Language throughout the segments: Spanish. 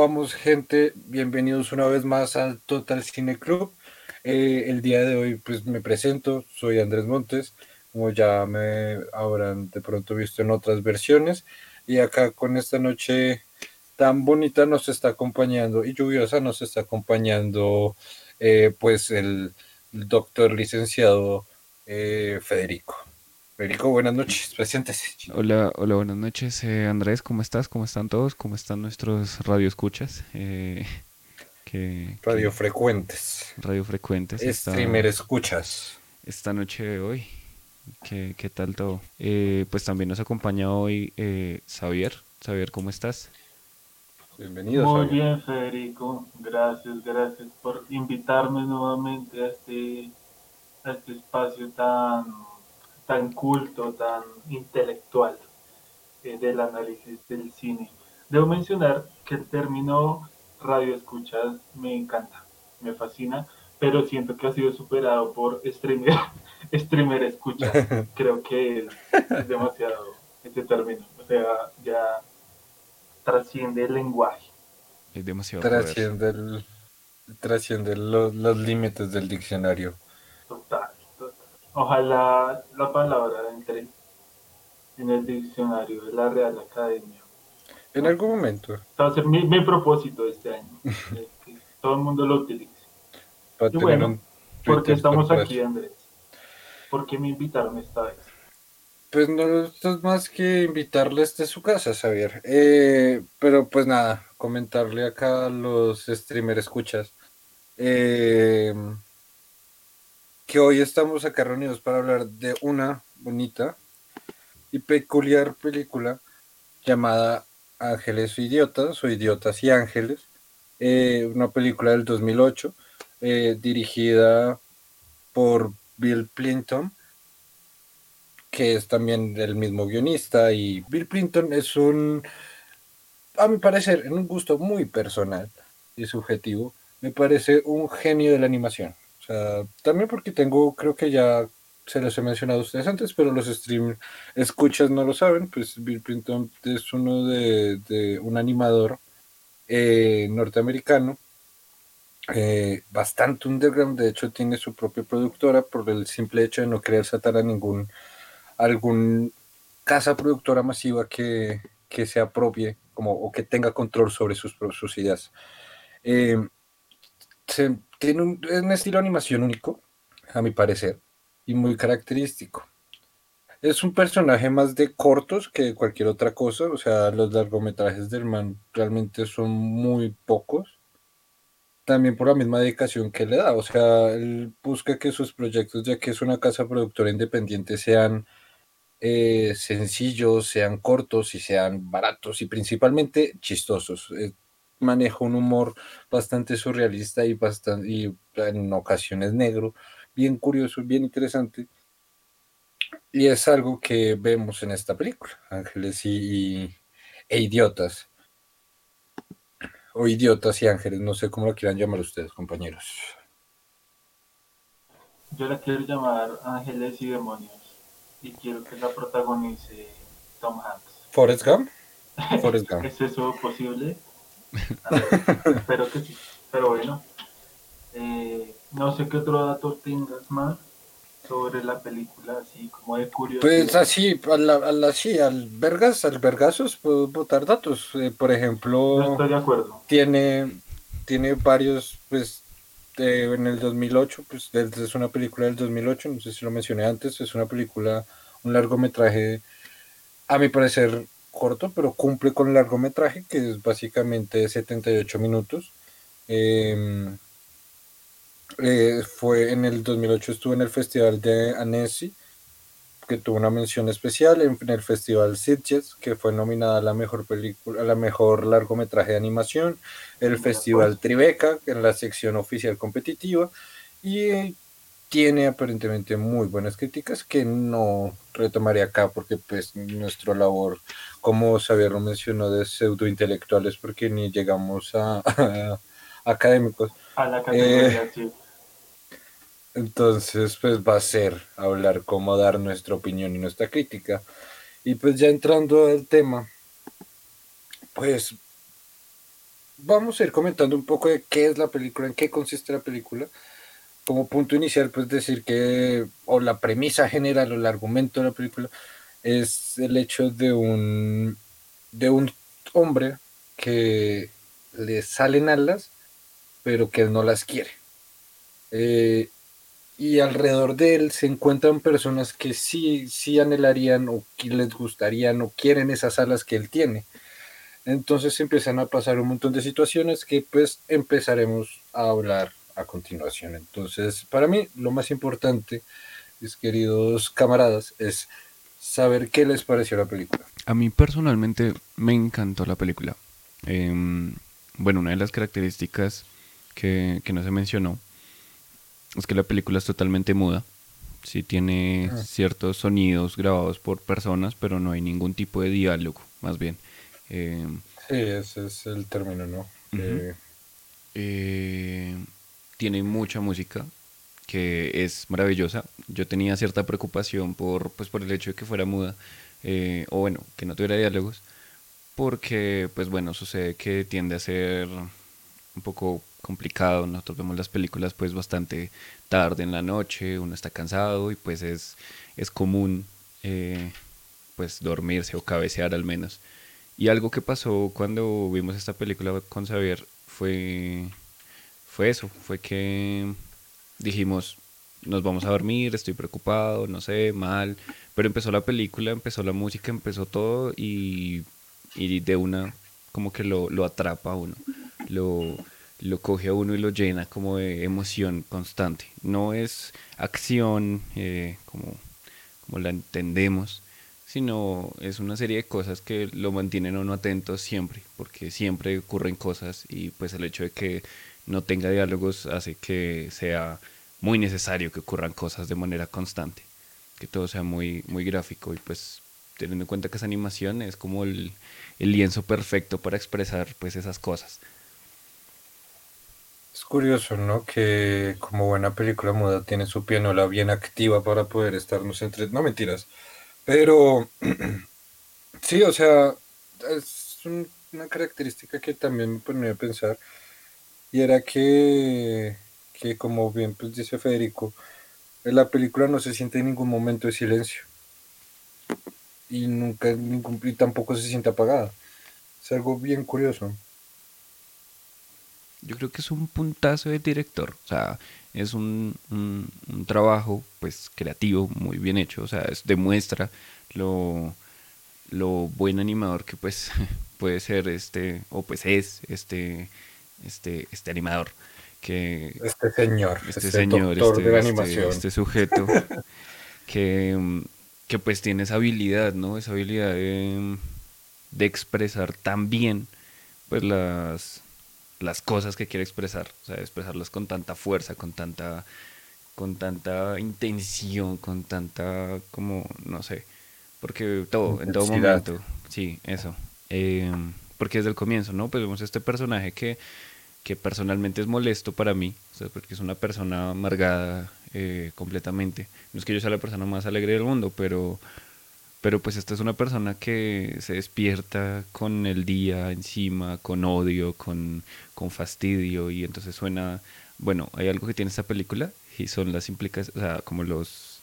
vamos, gente? Bienvenidos una vez más al Total Cine Club. Eh, el día de hoy, pues me presento, soy Andrés Montes, como ya me habrán de pronto visto en otras versiones. Y acá con esta noche tan bonita nos está acompañando y lluviosa nos está acompañando, eh, pues, el, doctor licenciado eh, Federico. Federico, buenas noches, preséntese. Hola, hola, buenas noches, eh, Andrés, ¿cómo estás? ¿Cómo están todos? ¿Cómo están nuestros radioescuchas? Eh, que, radiofrecuentes. Radiofrecuentes. Streamer escuchas. Esta noche de hoy. ¿Qué, qué tal todo? Eh, pues también nos acompaña hoy eh, Xavier. Xavier, ¿cómo estás? Bienvenido. Muy bien, Federico. Gracias, gracias por invitarme nuevamente a este, a este espacio tan tan culto, tan intelectual eh, del análisis del cine. Debo mencionar que el término radio escuchas me encanta, me fascina, pero siento que ha sido superado por streamer, streamer escucha. Creo que es, demasiado este término, o sea, ya trasciende el lenguaje. Es demasiado. Trasciende, trasciende los, los límites del diccionario. Ojalá la palabra entre en el diccionario de la Real Academia. En algún momento. Va a ser mi, propósito este año, que todo el mundo lo utilice. y bueno, porque estamos aquí, Andrés? ¿Por qué me invitaron esta vez? Pues no es más que invitarles de su casa, Xavier. Eh, pero pues nada, comentarle acá a los streamers escuchas. Eh, que hoy estamos acá reunidos para hablar de una bonita y peculiar película llamada Ángeles o Idiotas o Idiotas y Ángeles, eh, una película del 2008 eh, dirigida por Bill Clinton, que es también el mismo guionista y Bill Clinton es un, a mi parecer, en un gusto muy personal y subjetivo, me parece un genio de la animación también porque tengo, creo que ya se los he mencionado a ustedes antes, pero los stream escuchas no lo saben, pues Bill Clinton es uno de, un animador eh, norteamericano, eh, bastante underground, de hecho tiene su propia productora por el simple hecho de no querer satar a ningún, algún casa productora masiva que, que se apropie como, o que tenga control sobre sus, sus ideas. Eh, tiene un, estilo de animación único, a mi parecer, y muy característico. Es un personaje más de cortos que de cualquier otra cosa, o sea, los largometrajes del man realmente son muy pocos. También por la misma dedicación que le da, o sea, él busca que sus proyectos, ya que es una casa productora independiente, sean eh, sencillos, sean cortos y sean baratos y principalmente chistosos. Eh, maneja un humor bastante surrealista y, bastante, y en ocasiones negro, bien curioso, bien interesante. Y es algo que vemos en esta película, Ángeles y, e Idiotas. O Idiotas y Ángeles, no sé cómo lo quieran llamar ustedes, compañeros. Yo la quiero llamar Ángeles y Demonios. Y quiero que la protagonice Tom Hanks. ¿Forrest Gump? Forrest Gump. ¿Es eso posible? espero que sí. Pero bueno, eh, no sé qué otro dato tengas más sobre la película, así como de curiosidad. Pues así, al, así, al vergas, al vergazos, puedo botar datos. Eh, por ejemplo, estoy de acuerdo. Tiene, tiene varios, pues, en el 2008, pues es una película del 2008, no sé si lo mencioné antes, es una película, un largometraje, a mi parecer, corto, pero cumple con el largometraje, que es básicamente 78 minutos. Em, eh, fue en el 2008 estuvo en el Festival de Annecy, que tuvo una mención especial, en, el Festival Sitges, que fue nominada a la mejor película, a la mejor largometraje de animación, el Festival Tribeca, en la sección oficial competitiva, y tiene aparentemente muy buenas críticas que no retomaré acá porque pues nuestra labor, como Xavier lo mencionó, de pseudo intelectuales porque ni llegamos a, académicos. A la categoría, eh, Entonces pues va a ser hablar cómo dar nuestra opinión y nuestra crítica. Y pues ya entrando al tema, pues vamos a ir comentando un poco de qué es la película, en qué consiste la película. Como punto inicial, pues decir que, o la premisa general o el argumento de la película, es el hecho de un, de un hombre que le salen alas, pero que no las quiere. Eh, y alrededor de él se encuentran personas que sí, sí anhelarían o que les gustarían o quieren esas alas que él tiene. Entonces empiezan a pasar un montón de situaciones que pues empezaremos a hablar a continuación. Entonces, para mí lo más importante, mis queridos camaradas, es saber qué les pareció la película. A mí personalmente me encantó la película. Em, bueno, una de las características que, no se mencionó es que la película es totalmente muda. Sí tiene ah. ciertos sonidos grabados por personas, pero no hay ningún tipo de diálogo, más bien. Em, sí, ese es el término, ¿no? Eh, tiene mucha música, que es maravillosa. Yo tenía cierta preocupación por, pues, por el hecho de que fuera muda, eh, o bueno, que no tuviera diálogos, porque, pues bueno, sucede que tiende a ser un poco complicado. Nosotros vemos las películas pues bastante tarde en la noche, uno está cansado y pues es, es común eh, pues dormirse o cabecear al menos. Y algo que pasó cuando vimos esta película con Xavier fue, fue eso, fue que dijimos, nos vamos a dormir, estoy preocupado, no sé, mal, pero empezó la película, empezó la música, empezó todo y, de una como que lo, lo atrapa a uno, lo, lo coge a uno y lo llena como de emoción constante. No es acción eh, como, como la entendemos, sino es una serie de cosas que lo mantienen a uno atento siempre, porque siempre ocurren cosas y pues el hecho de que no tenga diálogos hace que sea muy necesario que ocurran cosas de manera constante, que todo sea muy, muy gráfico y pues teniendo en cuenta que esa animación es como el, lienzo perfecto para expresar pues esas cosas. Es curioso, ¿no? Que como buena película muda tiene su pianola bien activa para poder estarnos entre... No mentiras. Pero sí, o sea, es una característica que también me ponía a pensar. Y era que que como bien pues dice Federico, en la película no se siente en ningún momento de silencio. Y nunca, ningún, tampoco se siente apagada. Es algo bien curioso. Yo creo que es un puntazo de director. O sea, es un, un, trabajo pues creativo, muy bien hecho. O sea, es, demuestra lo, lo buen animador que pues puede ser este, o pues es este, este, este animador que este señor, este, este señor, este, este, este, sujeto que, que, pues tiene esa habilidad, ¿no? Esa habilidad de, de expresar tan bien pues las, las cosas que quiere expresar, o sea, expresarlas con tanta fuerza, con tanta con tanta intención, con tanta como no sé, porque todo, en todo momento, sí, eso. Eh, porque desde el comienzo, ¿no? Pues vemos este personaje que que personalmente es molesto para mí, porque es una persona amargada eh, completamente. No es que yo sea la persona más alegre del mundo, pero, pero pues esta es una persona que se despierta con el día encima, con odio, con, con fastidio, y entonces suena, bueno, hay algo que tiene esta película y son las implicaciones, o sea, como los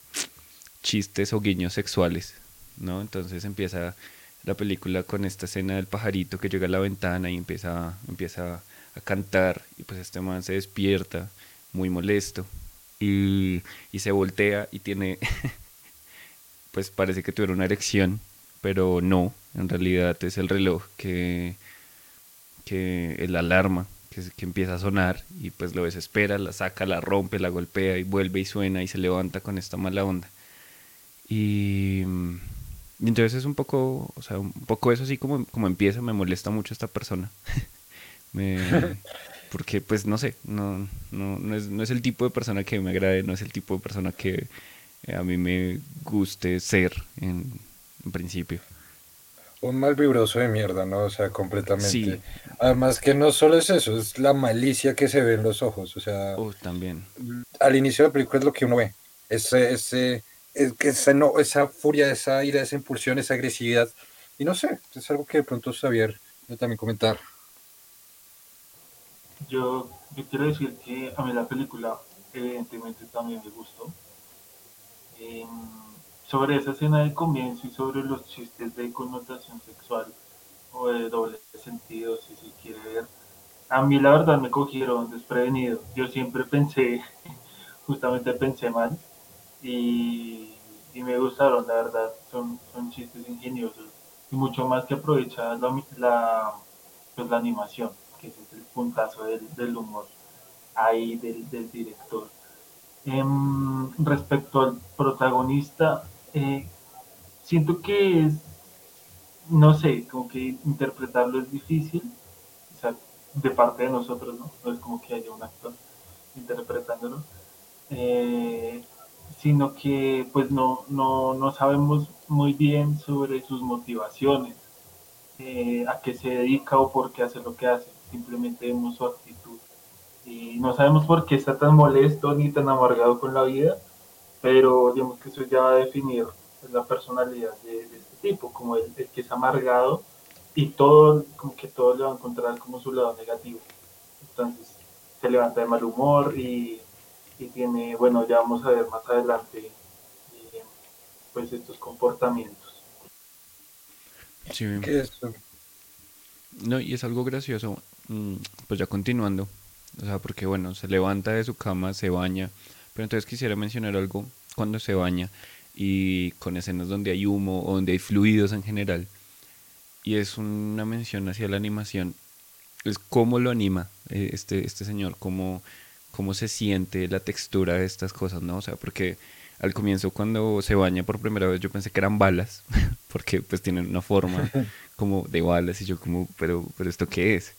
chistes o guiños sexuales, ¿no? Entonces empieza la película con esta escena del pajarito que llega a la ventana y empieza, empieza a cantar y pues este man se despierta muy molesto y, se voltea y tiene, pues parece que tuviera una erección, pero no, en realidad es el reloj que, que el alarma que, que empieza a sonar y pues lo desespera, la saca, la rompe, la golpea y vuelve y suena y se levanta con esta mala onda. Y, y entonces es un poco, o sea, un poco eso así como, como empieza, me molesta mucho esta persona. porque pues no sé, no, no, es, no es el tipo de persona que me agrade, no es el tipo de persona que eh, a mí me guste ser en, principio. Un mal vibroso de mierda, ¿no? O sea, completamente. Además que no solo es eso, es la malicia que se ve en los ojos. O sea, también. Al inicio de la película es lo que uno ve. Ese, ese, esa, no, esa furia, esa ira, esa impulsión, esa agresividad. Y no sé, es algo que de pronto Xavier también comentar. Yo, quiero decir que a mí la película evidentemente también me gustó. Em, sobre esa escena de comienzo y sobre los chistes de connotación sexual o de doble sentido, si se quiere ver, a mí la verdad me cogieron desprevenido. Yo siempre pensé, justamente pensé mal y, me gustaron, la verdad, son, son chistes ingeniosos y mucho más que aprovechar la, la, pues, la animación, que es el puntazo del, humor ahí del, director. Em, respecto al protagonista, eh, siento que es, no sé, como que interpretarlo es difícil, o sea, de parte de nosotros, ¿no? No es como que haya un actor interpretándolo, eh, sino que pues no, no, no sabemos muy bien sobre sus motivaciones, eh, a qué se dedica o por qué hace lo que hace, simplemente vemos su actitud. Y no sabemos por qué está tan molesto ni tan amargado con la vida, pero digamos que eso ya va a definir la personalidad de, este tipo, como el, que es amargado y todo, como que todo le va a encontrar como su lado negativo. Entonces se levanta de mal humor y, tiene, bueno, ya vamos a ver más adelante eh, pues estos comportamientos. Sí. ¿Qué es No, y es algo gracioso, mm, pues ya continuando, o sea, porque bueno, se levanta de su cama, se baña, pero entonces quisiera mencionar algo cuando se baña y con escenas donde hay humo o donde hay fluidos en general. Y es una mención hacia la animación. Es cómo lo anima eh, este, este señor, cómo, cómo se siente la textura de estas cosas, ¿no? O sea, porque al comienzo cuando se baña por primera vez yo pensé que eran balas, porque pues tienen una forma como de balas y yo como, pero, pero ¿esto qué es?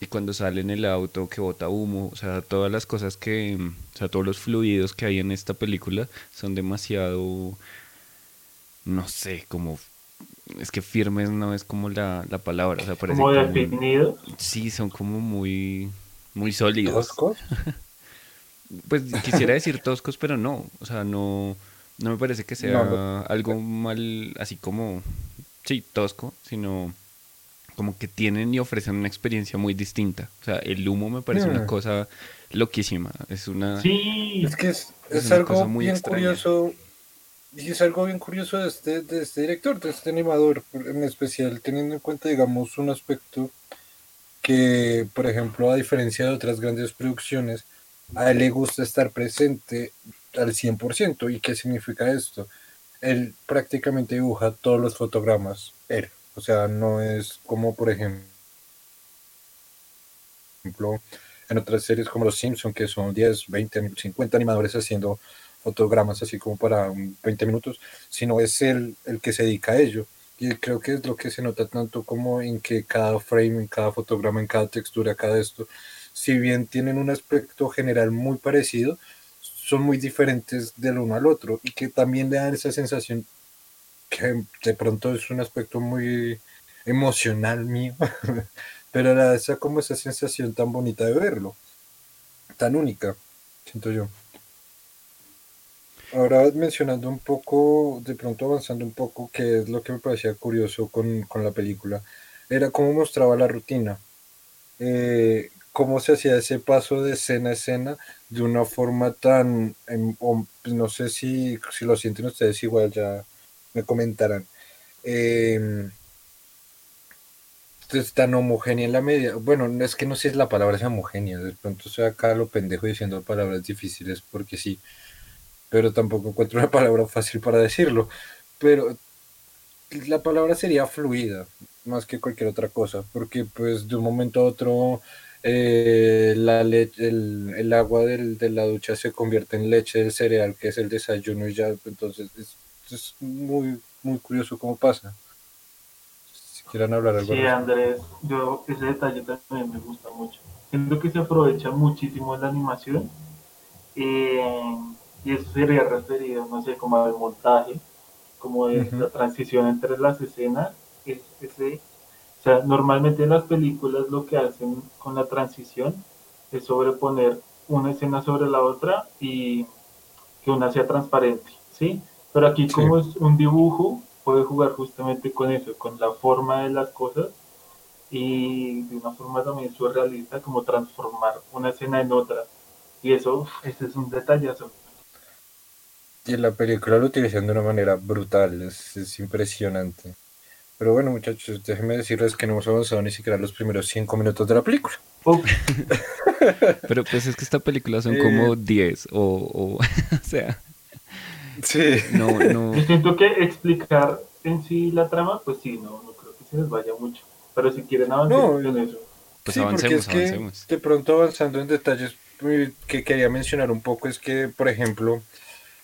y cuando sale en el auto que bota humo, o sea, todas las cosas que, o sea, todos los fluidos que hay en esta película son demasiado, no sé, como, es que firmes no es como la, palabra, o sea, parece como definido. Sí, son como muy, muy sólidos. ¿Toscos? pues quisiera decir toscos, pero no, o sea, no, no me parece que sea algo mal, así como, sí, tosco, sino como que tienen y ofrecen una experiencia muy distinta. O sea, el humo me parece una cosa loquísima. Es una. Sí, es que es, algo muy bien curioso. Y es algo bien curioso de este, de este director, de este animador, en especial teniendo en cuenta, digamos, un aspecto que, por ejemplo, a diferencia de otras grandes producciones, a él le gusta estar presente al 100%. ¿Y qué significa esto? Él prácticamente dibuja todos los fotogramas, él. O sea, no es como, por ejemplo, en otras series como Los Simpson, que son 10, 20, 50 animadores haciendo fotogramas así como para 20 minutos, sino es él el que se dedica a ello. Y creo que es lo que se nota tanto como en que cada frame, en cada fotograma, en cada textura, cada esto, si bien tienen un aspecto general muy parecido, son muy diferentes del uno al otro y que también le dan esa sensación que de pronto es un aspecto muy emocional mío, pero era esa como esa sensación tan bonita de verlo, tan única, siento yo. Ahora mencionando un poco, de pronto avanzando un poco, que es lo que me parecía curioso con, la película, era cómo mostraba la rutina, eh, cómo se hacía ese paso de escena a escena de una forma tan, em, pues no sé si, si lo sienten ustedes igual, ya me comentarán. Eh, es tan homogénea en la media. Bueno, es que no sé si la palabra es homogénea. De pronto estoy acá lo pendejo diciendo palabras difíciles porque sí. Pero tampoco encuentro una palabra fácil para decirlo. Pero la palabra sería fluida, más que cualquier otra cosa. Porque pues de un momento a otro eh, la leche, el, agua de la ducha se convierte en leche del cereal, que es el desayuno y ya. Entonces es es muy, muy curioso cómo pasa. Si quieran hablar algo. Sí, Andrés, yo ese detalle también me gusta mucho. Siento que se aprovecha muchísimo en la animación eh, y eso sería referido, no sé, como al montaje, como de la transición entre las escenas. ese, o sea, normalmente en las películas lo que hacen con la transición es sobreponer una escena sobre la otra y que una sea transparente, ¿sí? Pero aquí como es un dibujo, puede jugar justamente con eso, con la forma de las cosas y de una forma también surrealista como transformar una escena en otra. Y eso, ese es un detallazo. Y la película lo utilizan de una manera brutal, es, es impresionante. Pero bueno, muchachos, déjenme decirles que no hemos avanzado ni siquiera los primeros cinco minutos de la película. Pero pues es que esta película son como 10 o, o, o sea... Sí. No, no... Yo siento que explicar en sí la trama, pues sí, no, no creo que se les vaya mucho. Pero si quieren avanzar no, en eso. Pues sí, porque es que de pronto avanzando en detalles eh, que quería mencionar un poco es que, por ejemplo,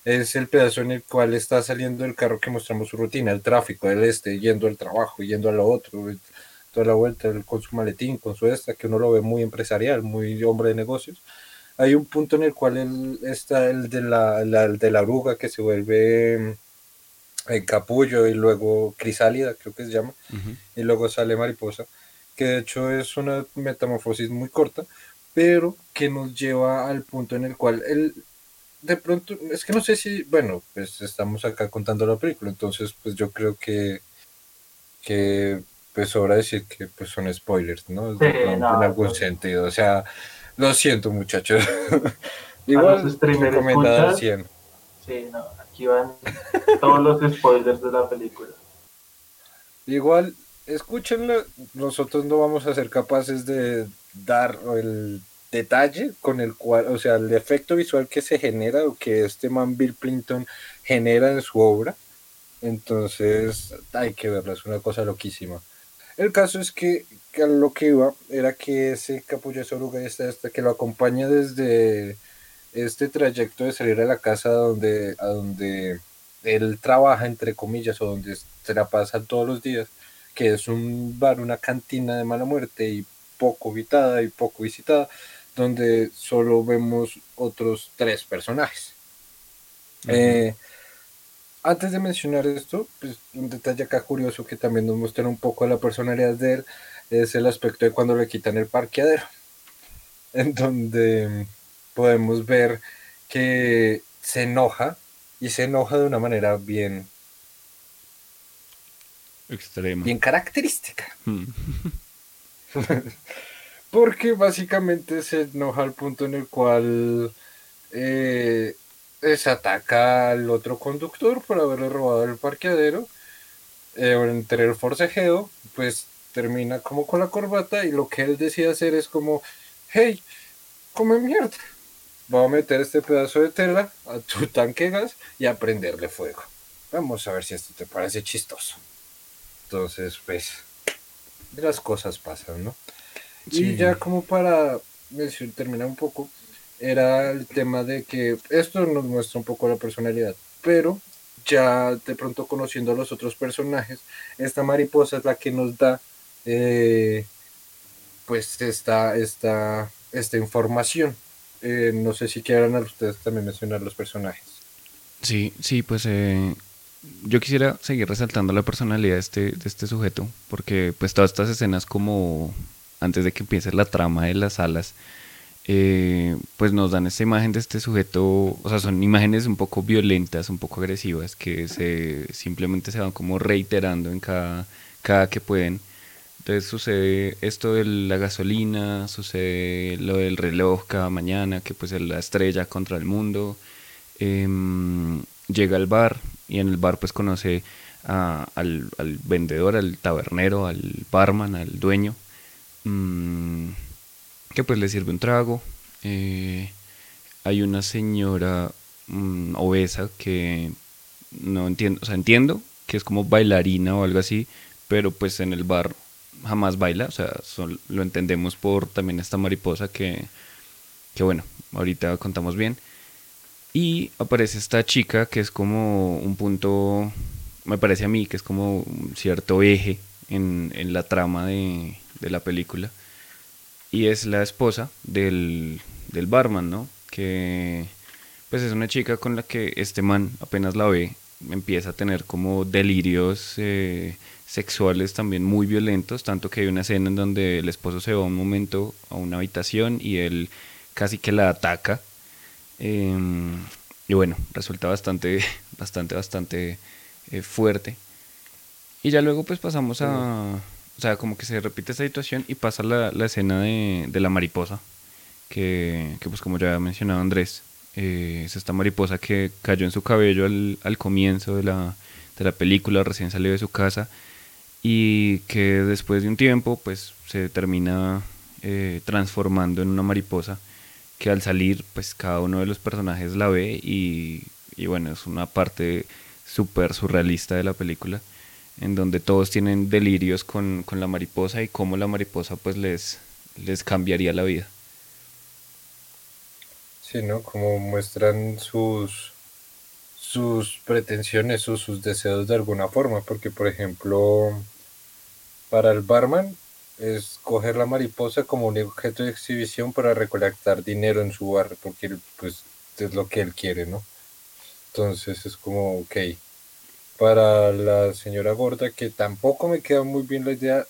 es el pedazo en el cual está saliendo el carro que mostramos su rutina, el tráfico, el este, yendo al trabajo, yendo a lo otro, toda la vuelta con su maletín, con su esta, que uno lo ve muy empresarial, muy hombre de negocios. Hay un punto en el cual él está el de la, de la oruga que se vuelve en eh, capullo y luego crisálida, creo que se llama, y luego sale mariposa, que de hecho es una metamorfosis muy corta, pero que nos lleva al punto en el cual él de pronto, es que no sé si, bueno, pues estamos acá contando la película, entonces pues yo creo que, que pues sobra decir que pues son spoilers, ¿no? en algún pues. sentido, o sea, lo siento muchachos. Igual recomendada al 100. Sí, no, aquí van todos los spoilers de la película. Igual, escúchenlo, nosotros no vamos a ser capaces de dar el detalle con el cual, o sea, el efecto visual que se genera o que este man Bill Clinton genera en su obra. Entonces, hay que verlo, es una cosa loquísima. El caso es que, que lo que iba era que ese capullo oruga este, este, que lo acompaña desde este trayecto de salir a la casa donde, a donde él trabaja, entre comillas, o donde se la pasa todos los días, que es un bar, una cantina de mala muerte y poco habitada y poco visitada, donde solo vemos otros tres personajes. Eh, antes de mencionar esto, pues un detalle acá curioso que también nos muestra un poco la personalidad de él es el aspecto de cuando le quitan el parqueadero, en donde podemos ver que se enoja y se enoja de una manera bien extrema, bien característica. Hmm. Porque básicamente se enoja al punto en el cual eh, se ataca al otro conductor por haberle robado el parqueadero. Eh, entre el forcejeo, pues termina como con la corbata y lo que él decide hacer es como, hey, come mierda. Voy a meter este pedazo de tela a tu tanque gas y a prenderle fuego. Vamos a ver si esto te parece chistoso. Entonces, pues, las cosas pasan, ¿no? Y ya como para terminar un poco, era el tema de que esto nos muestra un poco la personalidad, pero ya de pronto conociendo a los otros personajes, esta mariposa es la que nos da eh, pues esta, esta, esta información. Eh, no sé si quieran a ustedes también mencionar los personajes. Sí, sí, pues eh, yo quisiera seguir resaltando la personalidad de este, de este sujeto, porque pues todas estas escenas como antes de que empiece la trama de las alas, eh, pues nos dan esta imagen de este sujeto, o sea, son imágenes un poco violentas, un poco agresivas, que se simplemente se van como reiterando en cada, cada que pueden. Entonces sucede esto de la gasolina, sucede lo del reloj cada mañana, que pues es la estrella contra el mundo. Em, llega al bar y en el bar pues conoce al, al vendedor, al tabernero, al barman, al dueño Mm, que pues le sirve un trago. Eh, hay una señora mm, obesa que no entiendo, o sea, entiendo que es como bailarina o algo así, pero pues en el bar jamás baila, o sea, lo entendemos por también esta mariposa que, que bueno, ahorita contamos bien. Y aparece esta chica que es como un punto, me parece a mí, que es como un cierto eje en, en la trama de, de la película. Y es la esposa del, del barman, ¿no? Que pues es una chica con la que este man apenas la ve, empieza a tener como delirios eh, sexuales también muy violentos, tanto que hay una escena en donde el esposo se va un momento a una habitación y él casi que la ataca. Em, y bueno, resulta bastante, bastante, bastante eh, fuerte. Y ya luego pues pasamos a, o sea, como que se repite esa situación y pasa la, la escena de, de, la mariposa, que, que, pues como ya había mencionado Andrés, eh, es esta mariposa que cayó en su cabello al, al comienzo de la, de la película, recién salió de su casa, y que después de un tiempo pues se termina eh, transformando en una mariposa que al salir pues cada uno de los personajes la ve y, y bueno, es una parte súper surrealista de la película en donde todos tienen delirios con, con, la mariposa y cómo la mariposa pues les, les cambiaría la vida. Sí, ¿no? Como muestran sus, sus pretensiones o sus deseos de alguna forma, porque por ejemplo, para el barman es coger la mariposa como un objeto de exhibición para recolectar dinero en su bar, porque pues es lo que él quiere, ¿no? Entonces es como, ok, para la señora gorda, que tampoco me queda muy bien la idea,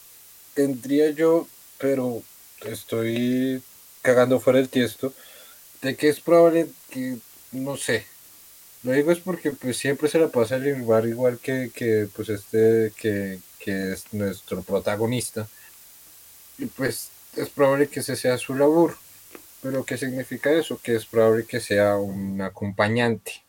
tendría yo, pero estoy cagando fuera el tiesto, de que es probable que, no sé, lo digo es porque pues siempre se la pasa el bar igual que, que pues este, que, que es nuestro protagonista, y pues es probable que ese sea su labor. Pero ¿qué significa eso? Que es probable que sea un acompañante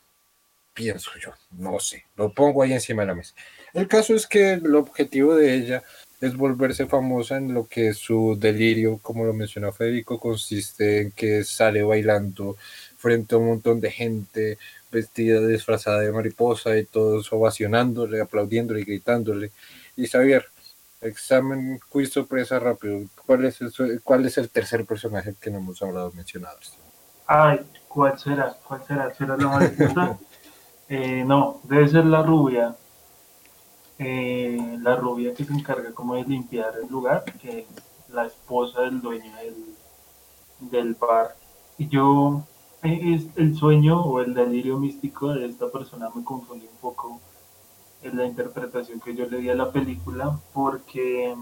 pienso yo, no sé, lo pongo ahí encima de la mesa. El caso es que el objetivo de ella es volverse famosa en lo que su delirio, como lo mencionó Federico, consiste en que sale bailando frente a un montón de gente vestida, disfrazada de mariposa y todos ovacionándole, aplaudiéndole y gritándole. Y Xavier, examen, quiz sorpresa rápido. ¿Cuál es el, cuál es el tercer personaje que no hemos hablado mencionado? Ay, ¿cuál será? ¿Cuál será? ¿Será la mariposa? Eh, no, debe ser la rubia. Eh, la rubia que se encarga como de limpiar el lugar, que es la esposa del dueño del, bar. Y yo, eh, es el sueño o el delirio místico de esta persona me confundió un poco en la interpretación que yo le di a la película, porque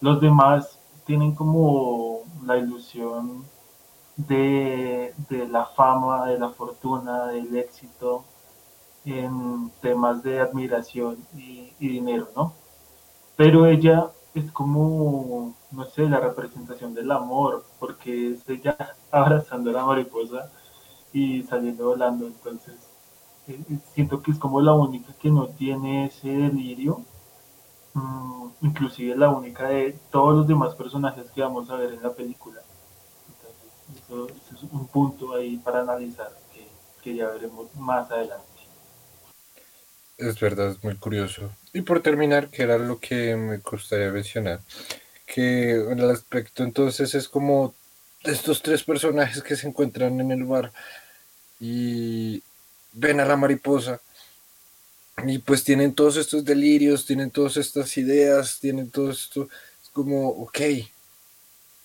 los demás tienen como la ilusión de, de la fama, de la fortuna, del éxito, en temas de admiración y, dinero, ¿no? Pero ella es como, no sé, la representación del amor, porque es ella abrazando a la mariposa y saliendo volando, entonces eh, eh, siento que es como la única que no tiene ese delirio, mm, inclusive la única de todos los demás personajes que vamos a ver en la película. Entonces, eso, es un punto ahí para analizar que, que ya veremos más adelante. Es verdad, es muy curioso. Y por terminar, que era lo que me gustaría mencionar, que el aspecto entonces es como estos tres personajes que se encuentran en el bar y ven a la mariposa y pues tienen todos estos delirios, tienen todas estas ideas, tienen todo esto, es como, ok,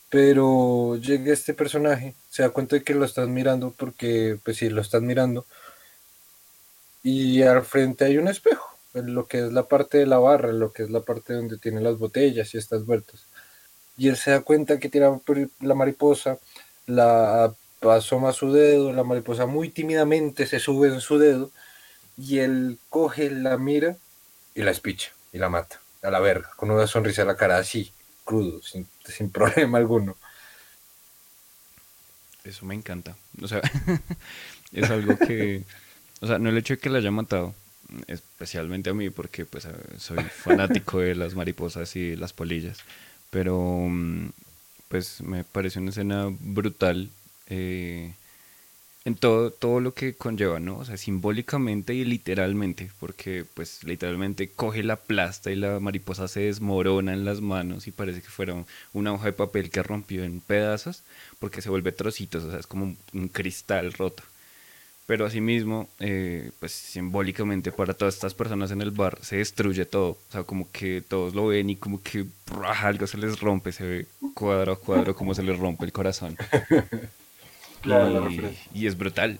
pero llega este personaje, se da cuenta de que lo están mirando porque pues sí, lo están mirando y al frente hay un espejo, en lo que es la parte de la barra, en lo que es la parte donde tiene las botellas y estas vueltas. Y él se da cuenta que tira la mariposa, la asoma su dedo, la mariposa muy tímidamente se sube en su dedo y él coge, la mira y la espicha y la mata, a la verga, con una sonrisa en la cara así, crudo, sin, sin problema alguno. Eso me encanta. O sea, es algo que o sea, no el hecho de que la haya matado, especialmente a mí, porque pues soy fanático de las mariposas y las polillas, pero mm, pues me parece una escena brutal eh, en todo, todo lo que conlleva, ¿no? O sea, simbólicamente y literalmente, porque pues literalmente coge la plasta y la mariposa se desmorona en las manos y parece que fuera una hoja de papel que rompió en pedazos, porque se vuelve trocitos, o sea, es como un cristal roto pero asimismo, eh, pues simbólicamente para todas estas personas en el bar se destruye todo, o sea, como que todos lo ven y como que algo se les rompe, se ve cuadro a cuadro como se les rompe el corazón. y, es brutal.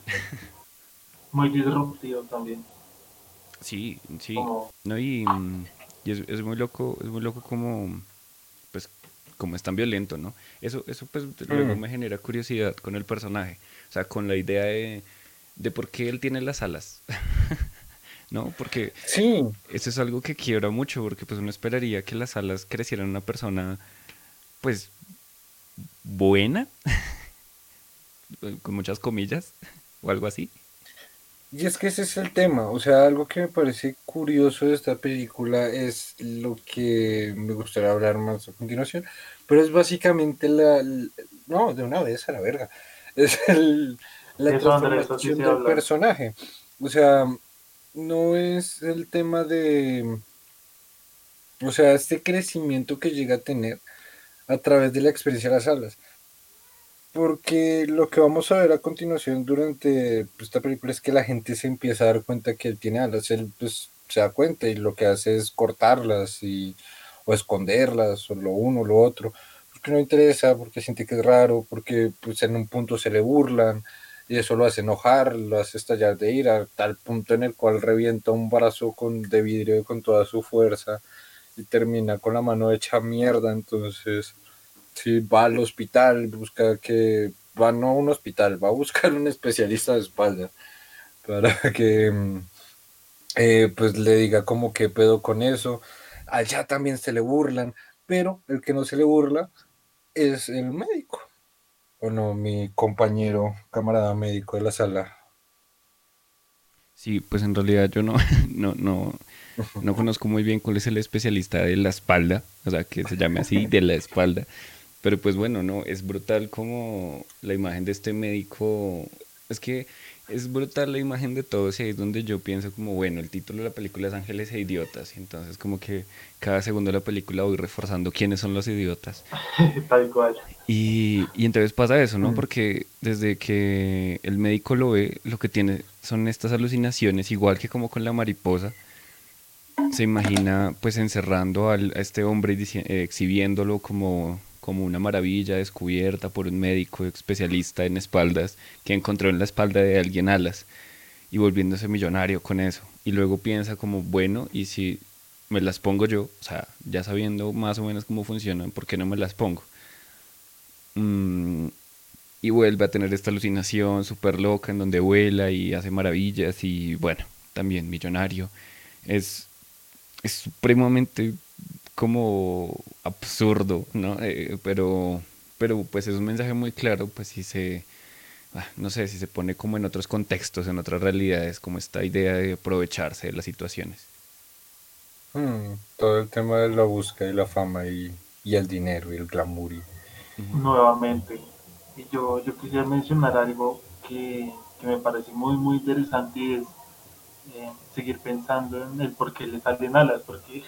Muy disruptivo también. Sí, sí. No, y, y es, es, muy loco, es muy loco como pues como es tan violento, ¿no? Eso, eso pues luego mm. me genera curiosidad con el personaje. O sea, con la idea de de por qué él tiene las alas. ¿no? Porque sí. eso es algo que quiebra mucho, porque pues uno esperaría que las salas crecieran una persona, pues, buena, con muchas comillas, o algo así. Y es que ese es el tema, o sea, algo que me parece curioso de esta película es lo que me gustaría hablar más a continuación, pero es básicamente la... no, de una vez a la verga. Es el, la transformación del personaje. O sea, no es el tema de... O sea, este crecimiento que llega a tener a través de la experiencia de las salas. Porque lo que vamos a ver a continuación durante pues, esta película es que la gente se empieza a dar cuenta que él tiene alas, él pues se da cuenta y lo que hace es cortarlas y, o esconderlas o lo uno o lo otro, porque no interesa, porque siente que es raro, porque pues en un punto se le burlan y eso lo hace enojar, lo hace estallar de ira, tal punto en el cual revienta un brazo con, de vidrio con toda su fuerza y termina con la mano hecha mierda, entonces Sí, va al hospital, busca que, va no a un hospital, va a buscar un especialista de espalda para que mm, eh, pues le diga como que pedo con eso. Allá también se le burlan, pero el que no se le burla es el médico. O no, mi compañero, camarada médico de la sala. Sí, pues en realidad yo no, no, no, no conozco muy bien cuál es el especialista de la espalda, o sea, que se llame así, de la espalda. Pero pues bueno, no, es brutal como la imagen de este médico, es que es brutal la imagen de todos y ahí es donde yo pienso como, bueno, el título de la película es Ángeles e Idiotas, y entonces como que cada segundo de la película voy reforzando quiénes son los idiotas. Tal cual. Y, y entonces pasa eso, ¿no? Mm. Porque desde que el médico lo ve, lo que tiene son estas alucinaciones, igual que como con la mariposa, se imagina pues encerrando a este hombre y eh, exhibiéndolo como como una maravilla descubierta por un médico especialista en espaldas que encontró en la espalda de alguien alas y volviéndose millonario con eso. Y luego piensa como, bueno, y si me las pongo yo, o sea, ya sabiendo más o menos cómo funcionan, ¿por qué no me las pongo? Mm, y vuelve a tener esta alucinación súper loca en donde vuela y hace maravillas y bueno, también millonario. Es, es supremamente como absurdo, ¿no? Eh, pero, pero pues es un mensaje muy claro, pues si se, ah, no sé, si se pone como en otros contextos, en otras realidades, como esta idea de aprovecharse de las situaciones. Hmm, todo el tema de la búsqueda y la fama y, el dinero y el glamour. Nuevamente, y yo, yo quisiera mencionar algo que, me parece muy, muy interesante y es eh, seguir pensando en el por qué le salen alas, porque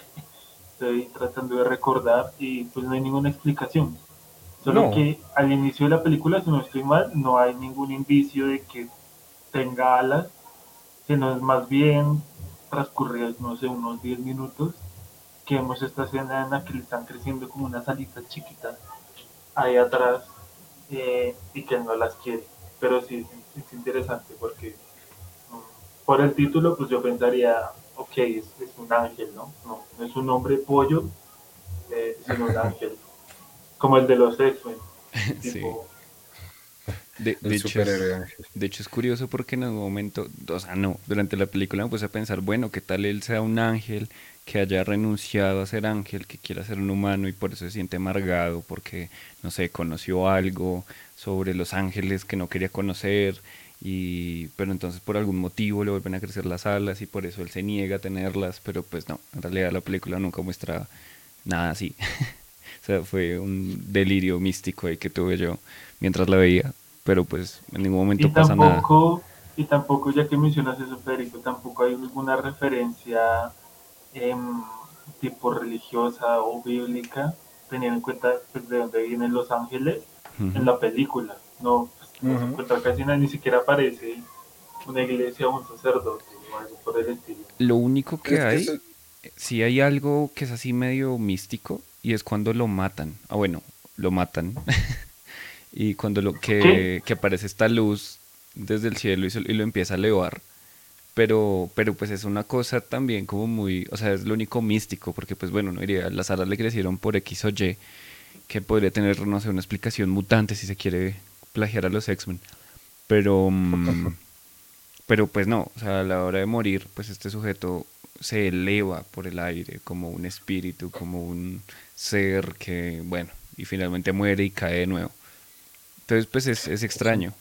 estoy tratando de recordar y pues no hay ninguna explicación. Solo que al inicio de la película, si no estoy mal, no hay ningún indicio de que tenga alas, sino es más bien transcurridos, no sé, unos 10 minutos, que vemos esta escena en la que le están creciendo como unas alitas chiquitas ahí atrás eh, y que no las quiere. Pero sí, es interesante porque mm, por el título, pues yo pensaría, ok, es, un ángel, ¿no? ¿no? es un hombre pollo, eh, sino un ángel. Como el de los X-Men. Sí. De, hecho es, de, hecho es, curioso porque en un momento, o sea, no, durante la película me puse a pensar, bueno, ¿qué tal él sea un ángel que haya renunciado a ser ángel, que quiera ser un humano y por eso se siente amargado porque, no sé, conoció algo sobre los ángeles que no quería conocer y pero entonces por algún motivo le vuelven a crecer las alas y por eso él se niega a tenerlas, pero pues no, en realidad la película nunca muestra nada así. o sea, fue un delirio místico ahí que tuve yo mientras la veía, pero pues en ningún momento pasa nada. Y tampoco, ya que mencionas eso, Federico, tampoco hay ninguna referencia em, tipo religiosa o bíblica, teniendo en cuenta pues, de dónde vienen los ángeles en la película. No, casi ni siquiera aparece una iglesia o un sacerdote o algo por el estilo. Lo único que hay, si hay algo que es así medio místico, y es cuando lo matan. Ah, bueno, lo matan. y cuando lo que, que, aparece esta luz desde el cielo y, lo empieza a elevar. Pero, pero pues es una cosa también como muy, o sea, es lo único místico, porque pues bueno, no diría, las alas le crecieron por X o Y, que podría tener, no sé, una explicación mutante si se quiere plagiar a los X-Men. Pero, mm, pero pues no, o sea, a la hora de morir, pues este sujeto se eleva por el aire como un espíritu, como un ser que, bueno, y finalmente muere y cae de nuevo. Entonces, pues es, es extraño.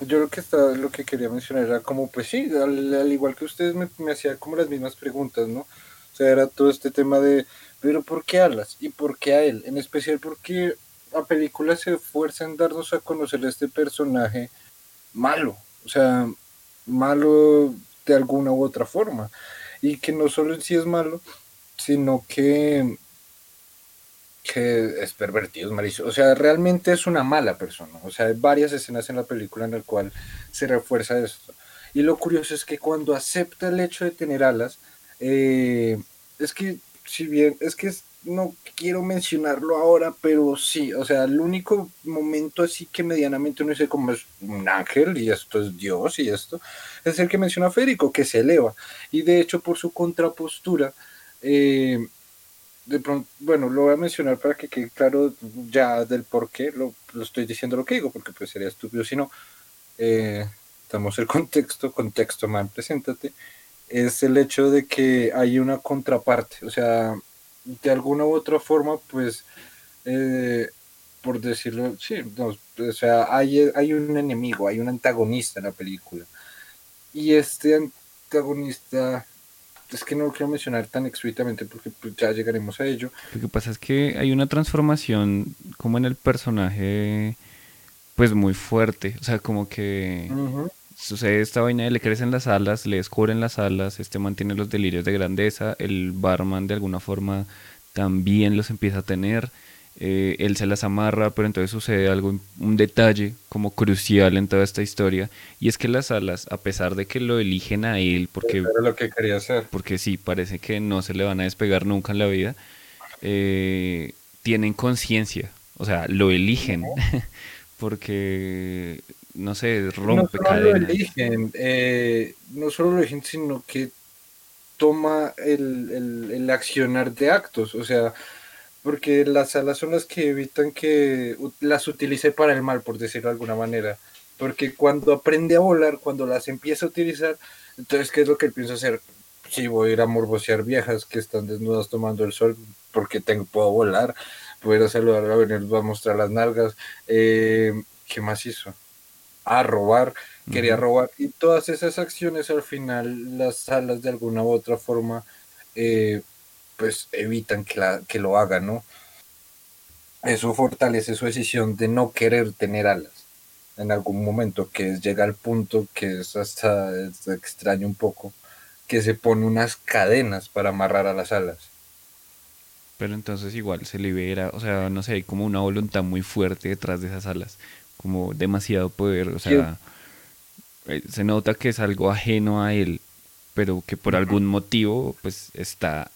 Yo lo que estaba, lo que quería mencionar era como, pues sí, al, igual que ustedes me, me hacían como las mismas preguntas, ¿no? O sea, era todo este tema de, pero ¿por qué Alas? ¿Y por qué a él? En especial porque la película se esfuerza en darnos a conocer este personaje malo, o sea, malo de alguna u otra forma. Y que no solo en sí es malo, sino que que es pervertido, es malicioso. O sea, realmente es una mala persona. O sea, hay varias escenas en la película en las cual se refuerza esto. Y lo curioso es que cuando acepta el hecho de tener alas, eh, es que, si bien, es que no quiero mencionarlo ahora, pero sí, o sea, el único momento así que medianamente uno dice como es un ángel y esto es Dios y esto, es el que menciona Férico, que se eleva. Y de hecho, por su contrapostura, eh, de pronto, bueno, lo voy a mencionar para que quede claro ya del por qué lo, estoy diciendo lo que digo, porque pues sería estúpido si no. Eh, damos el contexto, contexto man, preséntate, es el hecho de que hay una contraparte, o sea, de alguna u otra forma, pues, eh, por decirlo, sí, o sea, hay, hay un enemigo, hay un antagonista en la película. Y este antagonista es que no lo quiero mencionar tan explícitamente porque pues, ya llegaremos a ello. Lo que pasa es que hay una transformación como en el personaje, pues muy fuerte. O sea, como que sucede esta vaina, le crecen las alas, le descubren las alas, este mantiene los delirios de grandeza, el barman de alguna forma también los empieza a tener. Eh, él se las amarra, pero entonces sucede algo, un detalle como crucial en toda esta historia, y es que las alas, a pesar de que lo eligen a él, porque, lo que quería hacer. porque sí, parece que no se le van a despegar nunca en la vida, eh, tienen conciencia, o sea, lo eligen, porque, no sé, rompe no solo Lo eligen, eh, no solo lo eligen, sino que toma el, el, el accionar de actos, o sea, porque las alas son las que evitan que las utilice para el mal, por decirlo de alguna manera. Porque cuando aprende a volar, cuando las empieza a utilizar, entonces, ¿qué es lo que él piensa hacer? Sí, voy a ir a morbosear viejas que están desnudas tomando el sol porque tengo, puedo volar, voy a saludar a venir, a mostrar las nalgas. Eh, ¿Qué más hizo? A robar, quería robar. Y todas esas acciones al final, las alas de alguna u otra forma eh, pues evitan que, la, que lo haga, ¿no? Eso fortalece su decisión de no querer tener alas en algún momento, que llega al punto que es hasta extraño un poco, que se pone unas cadenas para amarrar a las alas. Pero entonces igual se libera, o sea, no sé, hay como una voluntad muy fuerte detrás de esas alas, como demasiado poder, o sea, eh, se nota que es algo ajeno a él, pero que por algún motivo pues está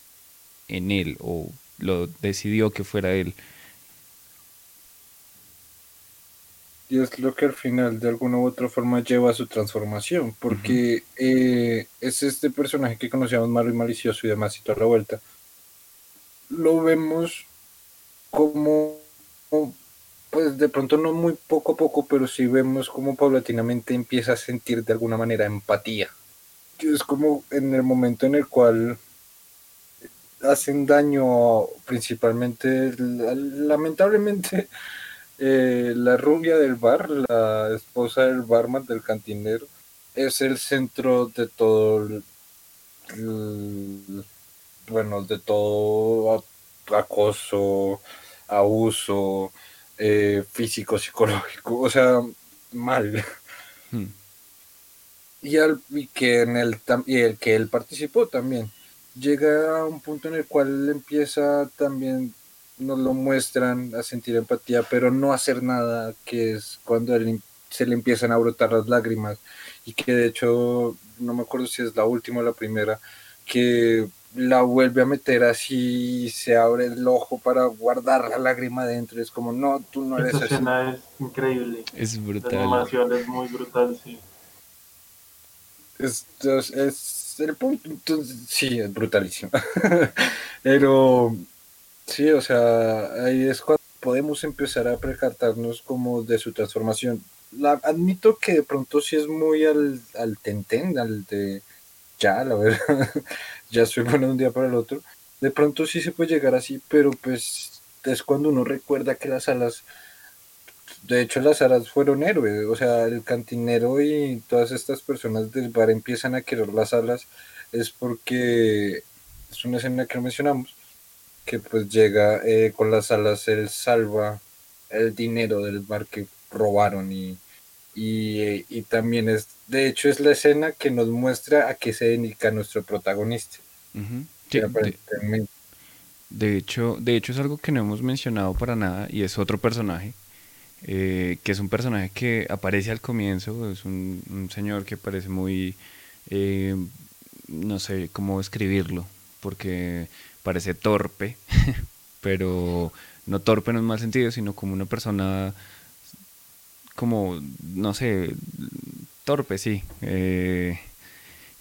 en él o lo decidió que fuera él. Y es lo que al final de alguna u otra forma lleva a su transformación, porque eh, es este personaje que conocíamos malo y malicioso y demás y toda la vuelta. Lo vemos como, pues de pronto no muy poco a poco, pero sí vemos como paulatinamente empieza a sentir de alguna manera empatía. Es como en el momento en el cual hacen daño principalmente, lamentablemente, eh, la rubia del bar, la esposa del barman, del cantinero, es el centro de todo, bueno, de todo acoso, abuso eh, físico, psicológico, o sea, mal. Hmm. Y, al, y que en el, y el que él participó también llega a un punto en el cual empieza también, nos lo muestran a sentir empatía, pero no hacer nada, que es cuando se le empiezan a brotar las lágrimas y que de hecho, no me acuerdo si es la última o la primera, que la vuelve a meter así y se abre el ojo para guardar la lágrima dentro. Es como, no, tú no eres Esa escena es increíble. Es brutal. La animación es muy brutal, sí. Es, es el punto, entonces, sí, es brutalísimo. Pero sí, o sea, ahí es cuando podemos empezar a percatarnos como de su transformación. la, admito que de pronto sí es muy al, al tenten, al de ya, la verdad, ya soy bueno de un día para el otro. De pronto sí se puede llegar así, pero pues es cuando uno recuerda que las alas, de hecho las alas fueron héroes, o sea, el cantinero y todas estas personas del bar empiezan a querer las alas, es porque es una escena que mencionamos, que pues llega eh, con las alas, él salva el dinero del bar que robaron y, y, también es, de hecho es la escena que nos muestra a qué se dedica nuestro protagonista. de, hecho, de hecho es algo que no hemos mencionado para nada y es otro personaje. Eh, que es un personaje que aparece al comienzo, es un, señor que parece muy, eh, no sé cómo escribirlo, porque parece torpe, pero no torpe en un mal sentido, sino como una persona como, no sé, torpe, sí. Eh,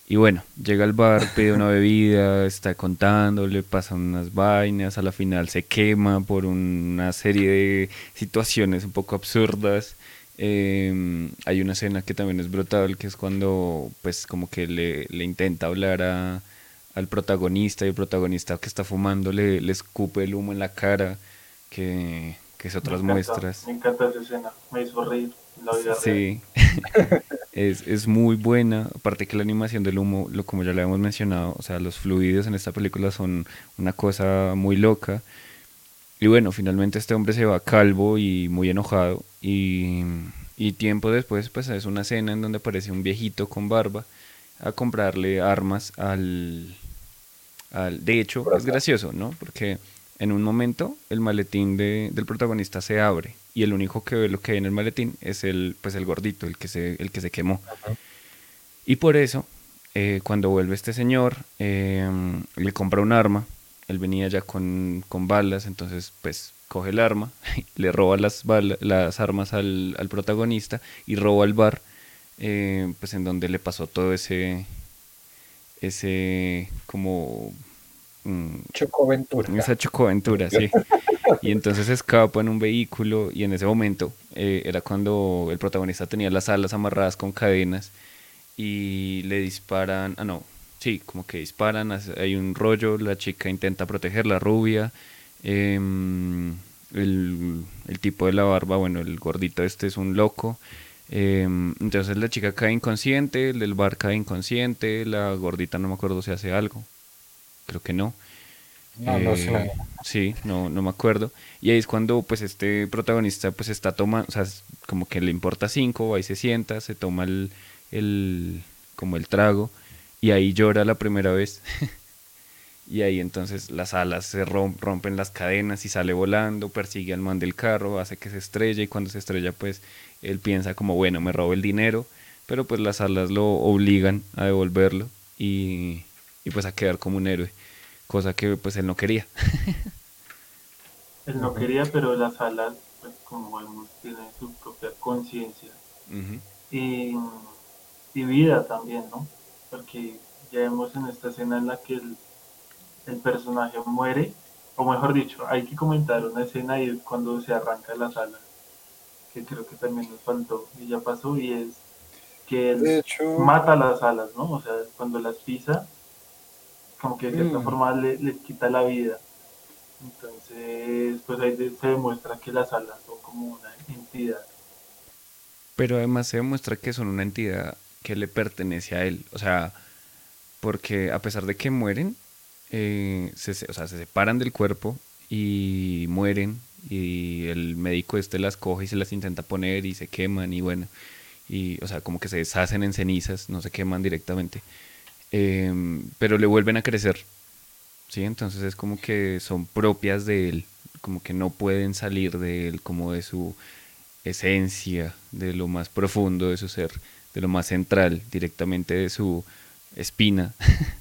y bueno, llega al bar, pide una bebida, está contando, le pasan unas vainas, a la final se quema por una serie de situaciones un poco absurdas. Em, hay una escena que también es brutal, que es cuando pues como que le, le intenta hablar a, al protagonista y el protagonista que está fumando le, le escupe el humo en la cara, que, que es otras muestras. Me encanta esa escena, me hizo reír. La vida sí, es, es, muy buena, aparte que la animación del humo, lo, como ya le hemos mencionado, o sea, los fluidos en esta película son una cosa muy loca. Y bueno, finalmente este hombre se va calvo y muy enojado y, y tiempo después pues es una escena en donde aparece un viejito con barba a comprarle armas al, de hecho, es gracioso, ¿no? Porque en un momento el maletín de, del protagonista se abre y el único que ve lo que hay en el maletín es el, pues el gordito, el que se, el que se quemó. Y por eso, eh, cuando vuelve este señor, em, le compra un arma. Él venía ya con, balas, entonces pues coge el arma, le roba las, las armas al, al, protagonista y roba el bar, eh, pues en donde le pasó todo ese, ese como... Mm, chocoventura. Esa chocoventura, sí. Y entonces escapa en un vehículo y en ese momento eh, era cuando el protagonista tenía las alas amarradas con cadenas y le disparan, ah no, sí, como que disparan, hay un rollo, la chica intenta proteger la rubia, em, el, el, tipo de la barba, bueno, el gordito este es un loco, Em, entonces la chica cae inconsciente, el del bar cae inconsciente, la gordita no me acuerdo si hace algo. Creo que no. No, no sé. Eh, sí, no, no me acuerdo. Y ahí es cuando pues este protagonista pues está tomando, o sea, como que le importa cinco, ahí se sienta, se toma el, el como el trago y ahí llora la primera vez. y ahí entonces las alas se rompen las cadenas y sale volando, persigue al man del carro, hace que se estrelle y cuando se estrella pues él piensa como, bueno, me robo el dinero, pero pues las alas lo obligan a devolverlo y, pues a quedar como un héroe, cosa que pues él no quería. él no quería, pero las alas, pues como vemos, tienen su propia conciencia y, vida también, ¿no? Porque ya vemos en esta escena en la que el, el personaje muere, o mejor dicho, hay que comentar una escena y es cuando se arranca las alas que creo que también nos faltó y ya pasó, y es que él mata las alas, ¿no? O sea, cuando las pisa, como que de cierta mm. forma le, quita la vida. Entonces, pues ahí se demuestra que las alas son como una entidad. Pero además se demuestra que son una entidad que le pertenece a él. O sea, porque a pesar de que mueren, eh, se, o sea, se separan del cuerpo y mueren y el médico este las coge y se las intenta poner y se queman y bueno, y o sea, como que se deshacen en cenizas, no se queman directamente, em, pero le vuelven a crecer, ¿sí? Entonces es como que son propias de él, como que no pueden salir de él, como de su esencia, de lo más profundo de su ser, de lo más central, directamente de su espina.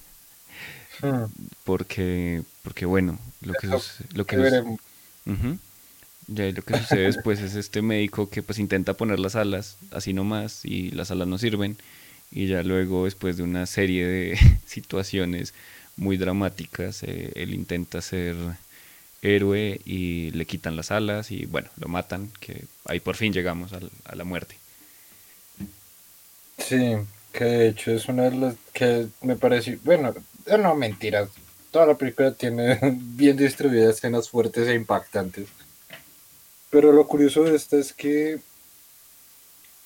Porque, porque bueno, lo que, lo que, ya lo que sucede después es este médico que pues intenta poner las alas así nomás y las alas no sirven y ya luego después de una serie de situaciones muy dramáticas eh, él intenta ser héroe y le quitan las alas y bueno, lo matan, que ahí por fin llegamos a, la muerte. Sí, que de hecho es una de las que me pareció, bueno, eh, no mentiras, toda la película tiene bien distribuidas escenas fuertes e impactantes. Pero lo curioso de esta es que,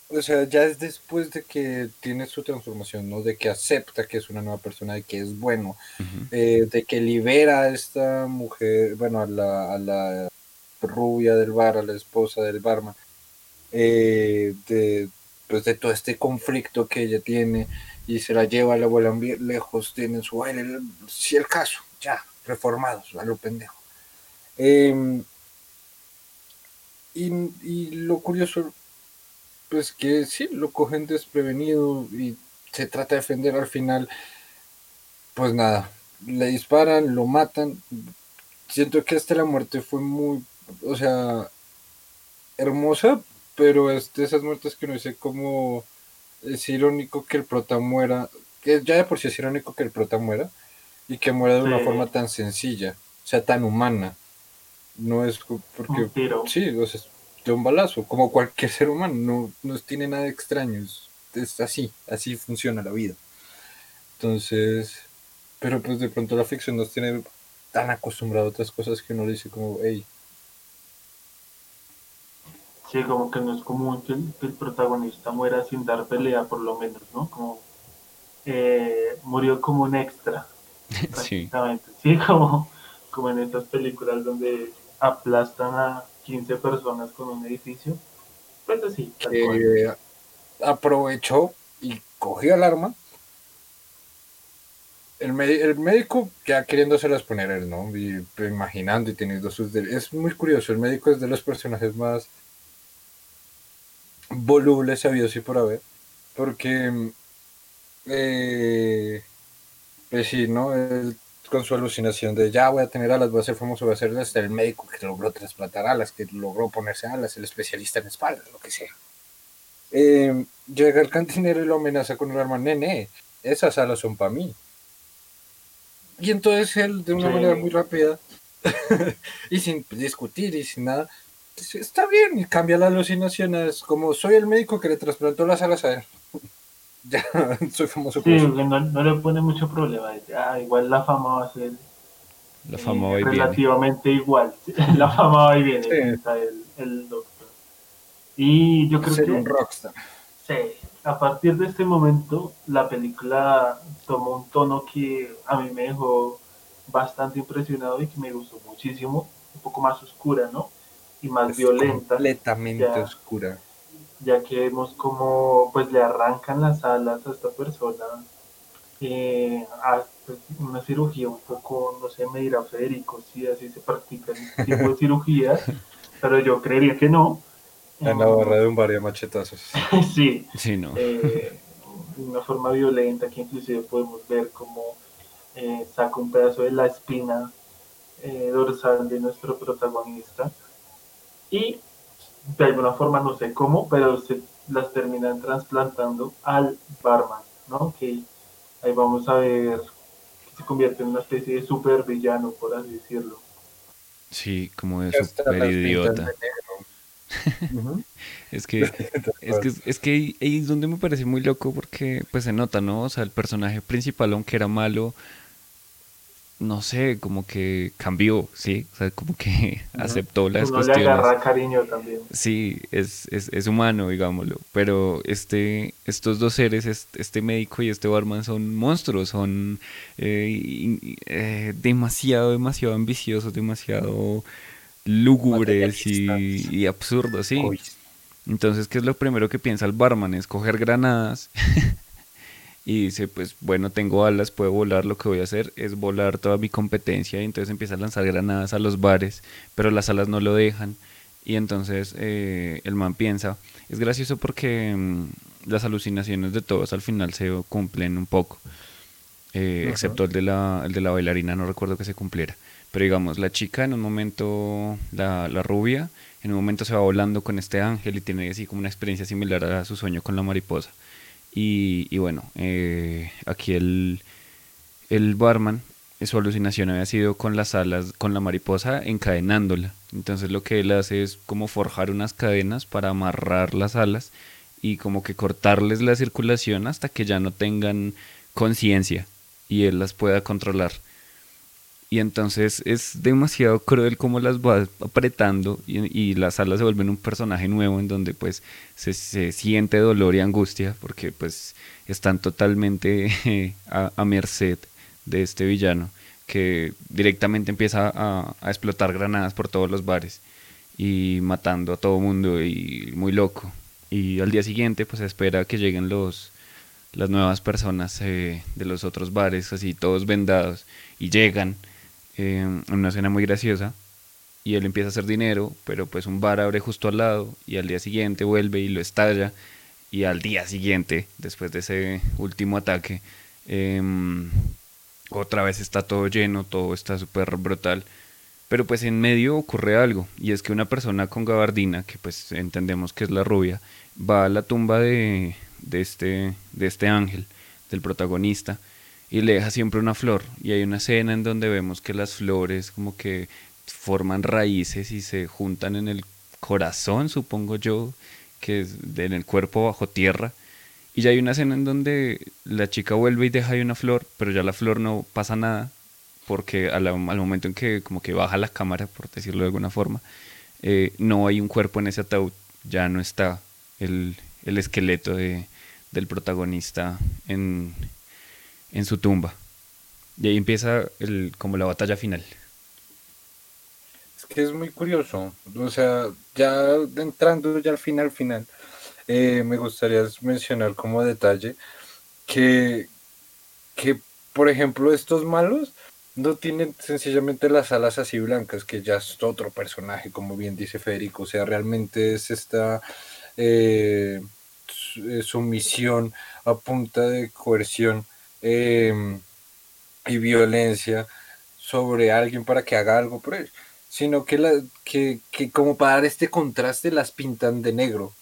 o sea, ya es después de que tiene su transformación, ¿no? De que acepta que es una nueva persona, de que es bueno, eh, de que libera a esta mujer, bueno, a la, a la rubia del bar, a la esposa del barman, eh, de, pues de todo este conflicto que ella tiene y se la lleva, la vuelan lejos, tienen su baile, si el caso, ya, reformados, a lo pendejo. Em, y, lo curioso, pues que sí, lo cogen desprevenido y se trata de defender al final, pues nada, le disparan, lo matan. Siento que hasta la muerte fue muy, o sea, hermosa, pero es de esas muertes que no sé cómo es irónico que el prota muera, que ya de por sí es irónico que el prota muera y que muera de una forma tan sencilla, o sea, tan humana. No es porque sí, o sea, de un balazo, como cualquier ser humano, no, no tiene nada extraño, es, es así, así funciona la vida. Entonces, pero pues de pronto la ficción nos tiene tan acostumbrado a otras cosas que uno dice como, hey, Sí, como que no es común que el, protagonista muera sin dar pelea, por lo menos, ¿no? Como eh, murió como un extra, prácticamente. Sí. como, como en estas películas donde aplastan a 15 personas con un edificio. Pues así. Que aprovechó y cogió el arma. El, el médico ya queriéndoselas poner él, ¿no? Y, imaginando y teniendo sus... Es muy curioso, el médico es de los personajes más voluble sabido sí por haber, porque, eh, pues sí, ¿no? Con su alucinación de ya voy a tener alas, voy a ser famoso, voy a ser hasta el médico que logró trasplantar alas, que logró ponerse alas, el especialista en espalda, lo que sea. Eh, llega el cantinero y lo amenaza con un arma, nene, esas alas son para mí. Y entonces él, de una manera muy rápida, y sin discutir y sin nada, está bien, y cambia la alucinación, es como soy el médico que le trasplantó las alas a él. Ya, soy famoso. Sí, no, le pone mucho problema, ah, igual la fama va a ser la fama eh, relativamente igual, la fama va y viene, el, el, doctor. Y yo creo que... un rockstar. Sí, a partir de este momento la película tomó un tono que a mí me dejó bastante impresionado y que me gustó muchísimo, un poco más oscura, ¿no? y más violenta. Completamente oscura. Ya que vemos como pues le arrancan las alas a esta persona. Eh, pues, una cirugía un poco, no sé, me dirá Federico si así se practica este tipo de cirugías, pero yo creería que no. En la barra de un bar de machetazos. sí. Sí, no. Eh, de una forma violenta que inclusive podemos ver como eh, saca un pedazo de la espina dorsal de nuestro protagonista y de alguna forma no sé cómo, pero se las terminan trasplantando al barman, ¿no? Que ahí vamos a ver que se convierte en una especie de super villano, por así decirlo. Sí, como de super idiota. es que es que es que ahí es donde me parece muy loco porque pues se nota, ¿no? O sea, el personaje principal aunque era malo no sé, como que cambió, ¿sí? O sea, como que aceptó las Uno cuestiones. le agarra cariño también. Sí, es, es, es, humano, digámoslo. Pero este, estos dos seres, este, médico y este barman, son monstruos, son eh, eh, demasiado, demasiado ambiciosos, demasiado lúgubres y, y, absurdos, sí. Entonces, ¿qué es lo primero que piensa el barman? Es coger granadas y dice, pues bueno, tengo alas, puedo volar, lo que voy a hacer es volar toda mi competencia y entonces empieza a lanzar granadas a los bares, pero las alas no lo dejan y entonces eh, el man piensa, es gracioso porque mm, las alucinaciones de todos al final se cumplen un poco, eh, excepto el de, la, el de la bailarina, no recuerdo que se cumpliera, pero digamos, la chica en un momento, la, la rubia, en un momento se va volando con este ángel y tiene así como una experiencia similar a su sueño con la mariposa y, bueno, eh, aquí el, el barman, su alucinación había sido con las alas, con la mariposa encadenándola. Entonces lo que él hace es como forjar unas cadenas para amarrar las alas y como que cortarles la circulación hasta que ya no tengan conciencia y él las pueda controlar. Y entonces es demasiado cruel como las va apretando y, las alas se vuelven un personaje nuevo en donde pues se, siente dolor y angustia porque pues están totalmente a, merced de este villano que directamente empieza a, explotar granadas por todos los bares y matando a todo mundo y muy loco. Y al día siguiente pues espera que lleguen los, las nuevas personas eh, de los otros bares, así todos vendados, y llegan en una escena muy graciosa y él empieza a hacer dinero, pero pues un bar abre justo al lado y al día siguiente vuelve y lo estalla y al día siguiente, después de ese último ataque, em, otra vez está todo lleno, todo está súper brutal. Pero pues en medio ocurre algo, y es que una persona con gabardina, que pues entendemos que es la rubia, va a la tumba de, de, este, de este ángel, del protagonista, y le deja siempre una flor. Y hay una escena en donde vemos que las flores como que forman raíces y se juntan en el corazón, supongo yo, que es en el cuerpo bajo tierra. Y ya hay una escena en donde la chica vuelve y deja ahí una flor, pero ya la flor no pasa nada, porque al, momento en que como que baja la cámara, por decirlo de alguna forma, eh, no hay un cuerpo en ese ataúd, ya no está el, el esqueleto de, del protagonista en, en su tumba. Y ahí empieza el, como la batalla final. Es que es muy curioso. O sea, ya entrando ya al final final, eh, me gustaría mencionar como detalle que, que, por ejemplo, estos malos no tienen sencillamente las alas así blancas, que ya es otro personaje, como bien dice Federico. O sea, realmente es esta eh, sumisión a punta de coerción Em, y violencia sobre alguien para que haga algo por él, sino que, la, que, que como para dar este contraste las pintan de negro.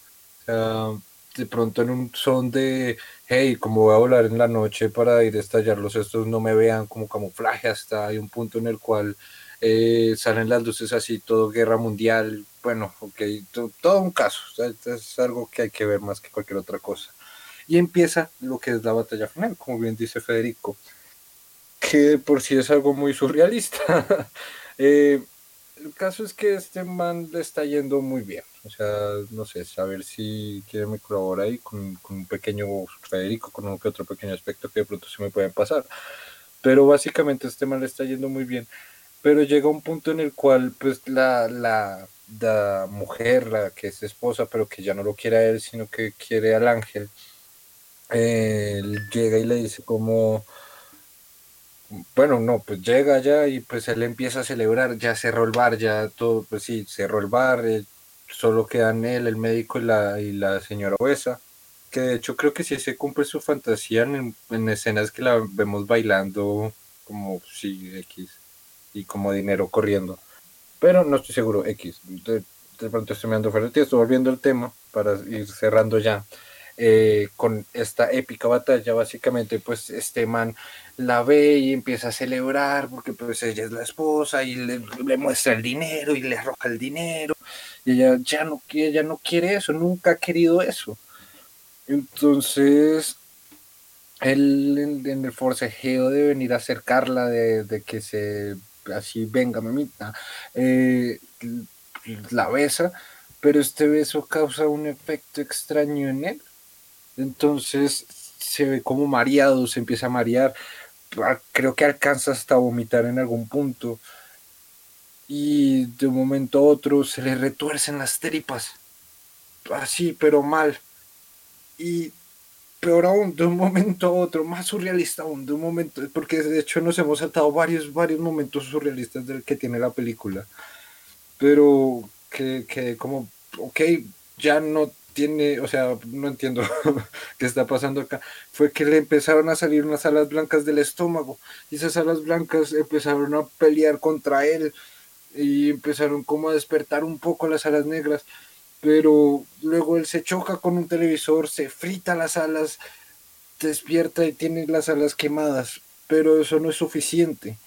de pronto en un son de, hey, como voy a volar en la noche para ir a estallarlos, estos no me vean como camuflaje, hasta hay un punto en el cual eh, salen las luces así, todo guerra mundial, bueno, ok, todo, un caso, es algo que hay que ver más que cualquier otra cosa. Y empieza lo que es la batalla final, como bien dice Federico, que por sí es algo muy surrealista. Eh, el caso es que este man le está yendo muy bien. O sea, no sé, saber si quiere me colabora ahí con, un pequeño Federico, con un que otro pequeño aspecto que de pronto se me puede pasar. Pero básicamente este man le está yendo muy bien. Pero llega un punto en el cual, pues, la, la, la mujer, la que es esposa, pero que ya no lo quiere a él, sino que quiere al ángel, él llega y le dice como, bueno, no, pues llega ya y pues él empieza a celebrar, ya cerró el bar, ya todo, pues sí, cerró el bar, eh, solo quedan él, el médico y la, y la señora obesa, que de hecho creo que sí se cumple su fantasía en, escenas que la vemos bailando como, sí, X, y como dinero corriendo, pero no estoy seguro, X, de, pronto estoy mirando fuera estoy volviendo al tema para ir cerrando ya. Eh, con esta épica batalla, básicamente pues este man la ve y empieza a celebrar porque pues ella es la esposa y le, muestra el dinero y le arroja el dinero y ella ya no, ella no quiere eso, nunca ha querido eso. Entonces, él en, el forcejeo de venir a acercarla, de, que se así venga mamita, eh, la besa, pero este beso causa un efecto extraño en él entonces se ve como mareado, se empieza a marear. Ah, creo que alcanza hasta vomitar en algún punto. Y de un momento a otro se le retuercen las tripas. Así, pero mal. Y peor aún, de un momento a otro, más surrealista aún, de un momento, porque de hecho nos hemos saltado varios, varios momentos surrealistas del que tiene la película. Pero que, que como, ok, ya no tiene, o sea, no entiendo qué está pasando acá, fue que le empezaron a salir unas alas blancas del estómago y esas alas blancas empezaron a pelear contra él y empezaron como a despertar un poco las alas negras, pero luego él se choca con un televisor, se frita las alas, despierta y tiene las alas quemadas, pero eso no es suficiente.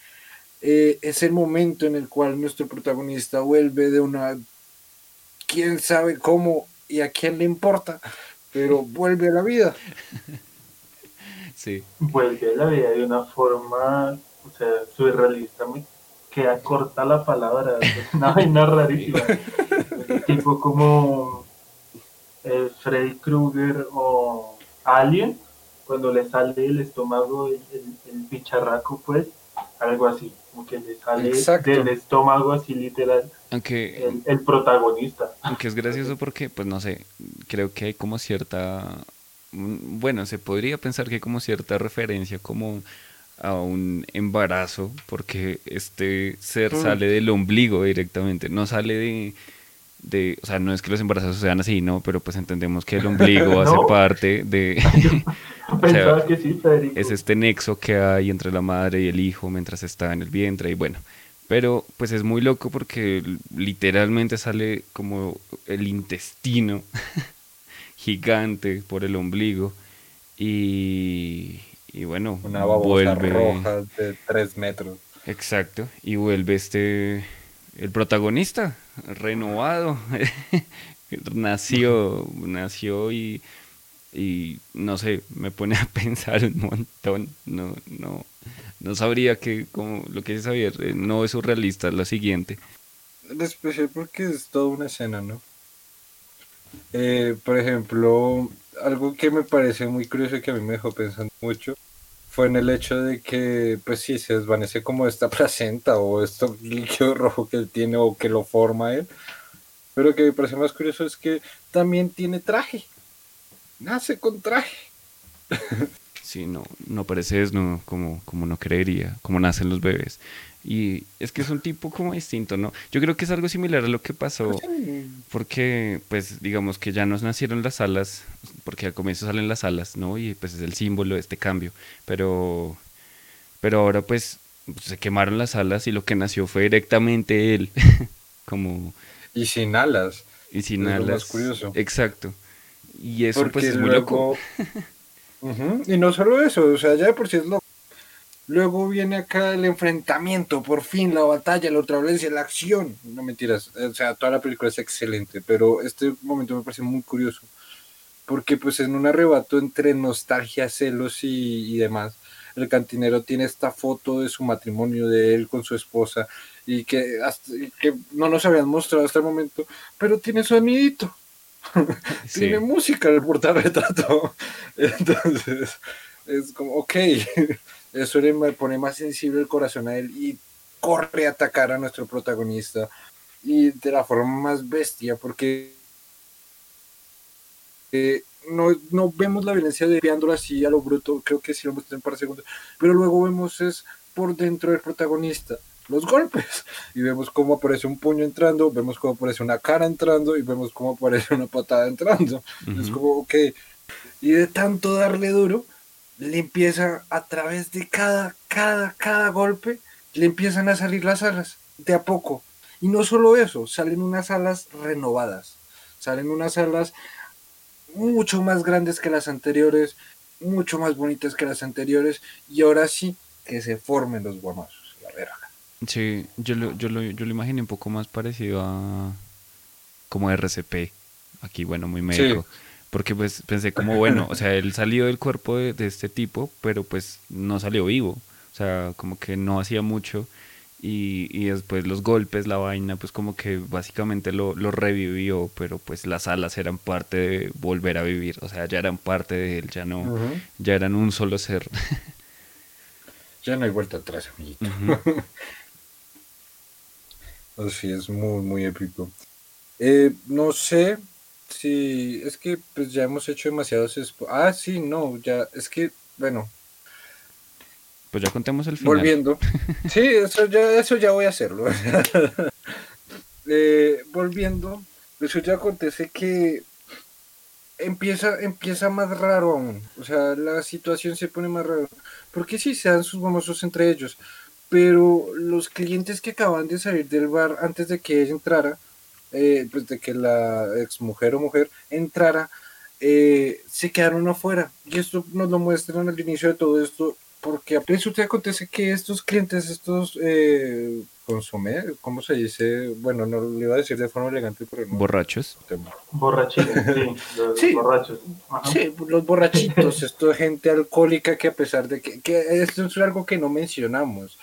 Eh, es el momento en el cual nuestro protagonista vuelve de una, quién sabe cómo y a quién le importa, pero vuelve a la vida. Sí. Vuelve a la vida de una forma, o sea, surrealista, muy queda corta la palabra, es una vaina rarísima. tipo como eh, Freddy Krueger o Alien, cuando le sale el estómago, el, el, bicharraco, pues, algo así, como que le sale del estómago así literal. Aunque, el, protagonista. Aunque es gracioso porque, pues no sé, creo que hay como cierta, mm, bueno, se podría pensar que hay como cierta referencia como a un embarazo, porque este ser mm. sale del ombligo directamente, no sale de, de, o sea, no es que los embarazos sean así, ¿no? Pero pues entendemos que el ombligo hace parte de... que sí, Es este nexo que hay entre la madre y el hijo mientras está en el vientre y bueno. Pero pues es muy loco porque literalmente sale como el intestino gigante por el ombligo y, y bueno, una vuelve roja de tres metros. Exacto, y vuelve este el protagonista renovado. nació, nació y, y no sé, me pone a pensar un montón. No, no, no sabría que, como lo que dice Javier, eh, no es surrealista, es lo siguiente. especial porque es toda una escena, ¿no? Eh, por ejemplo, algo que me parece muy curioso y que a mí me dejó pensando mucho fue en el hecho de que, pues sí, se desvanece como esta placenta o esto líquido rojo que él tiene o que lo forma él. Pero que me parece más curioso es que también tiene traje. Nace con traje. Sí, no, no parece desnudo como, como no creería, como nacen los bebés. Y es que es un tipo como distinto, ¿no? Yo creo que es algo similar a lo que pasó, porque pues digamos que ya nos nacieron las alas, porque al comienzo salen las alas, ¿no? Y pues es el símbolo de este cambio, pero, pero ahora pues se quemaron las alas y lo que nació fue directamente él, como... Y sin alas. Y sin alas. curioso. Exacto. Y eso pues es muy loco. Y no solo eso, o sea, ya de por sí es loco. Luego viene acá el enfrentamiento, por fin, la batalla, la otra violencia, la acción. No mentiras, o sea, toda la película es excelente, pero este momento me parece muy curioso. Porque pues en un arrebato entre nostalgia, celos y, demás, el cantinero tiene esta foto de su matrimonio de él con su esposa y que, que no nos habían mostrado hasta el momento, pero tiene sonidito. tiene música en el portarretrato. Entonces, es como, ok, eso le pone más sensible el corazón a él y corre a atacar a nuestro protagonista y de la forma más bestia porque eh, no, no, vemos la violencia de viándolo así a lo bruto, creo que sí lo muestran para segundos, pero luego vemos es por dentro del protagonista los golpes y vemos cómo aparece un puño entrando, vemos cómo aparece una cara entrando y vemos cómo aparece una patada entrando. Es como, ok, y de tanto darle duro, le empieza a través de cada, cada, cada golpe, le empiezan a salir las alas, de a poco. Y no solo eso, salen unas alas renovadas, salen unas alas mucho más grandes que las anteriores, mucho más bonitas que las anteriores, y ahora sí que se formen los guamazos, la verga. Sí, yo lo, yo, lo, yo lo imaginé un poco más parecido a como RCP, aquí bueno, muy médico porque pues pensé como, bueno, o sea, él salió del cuerpo de, este tipo, pero pues no salió vivo, o sea, como que no hacía mucho y, y después los golpes, la vaina, pues como que básicamente lo, lo, revivió, pero pues las alas eran parte de volver a vivir, o sea, ya eran parte de él, ya no, ya eran un solo ser. ya no hay vuelta atrás, amiguito. Así es muy, muy épico. Eh, no sé, Sí, es que pues ya hemos hecho demasiados... Ah, sí, no, ya, es que, bueno. Pues ya contemos el final. Volviendo. Sí, eso ya, eso ya voy a hacerlo. eh, volviendo, eso ya acontece que empieza, empieza más raro aún. O sea, la situación se pone más raro. Porque sí, se dan sus famosos entre ellos. Pero los clientes que acaban de salir del bar antes de que ella entrara, eh, pues de que la ex mujer o mujer entrara, eh, se quedaron afuera. Y esto nos lo muestran al inicio de todo esto, porque a usted acontece que estos clientes, estos, eh, consumé, ¿cómo se dice? Bueno, no lo iba a decir de forma elegante, pero no. ¿Borrachos? Borrachitos, sí, los borrachos. Sí, los borrachitos, esto es gente alcohólica que a pesar de que, que esto es algo que no mencionamos.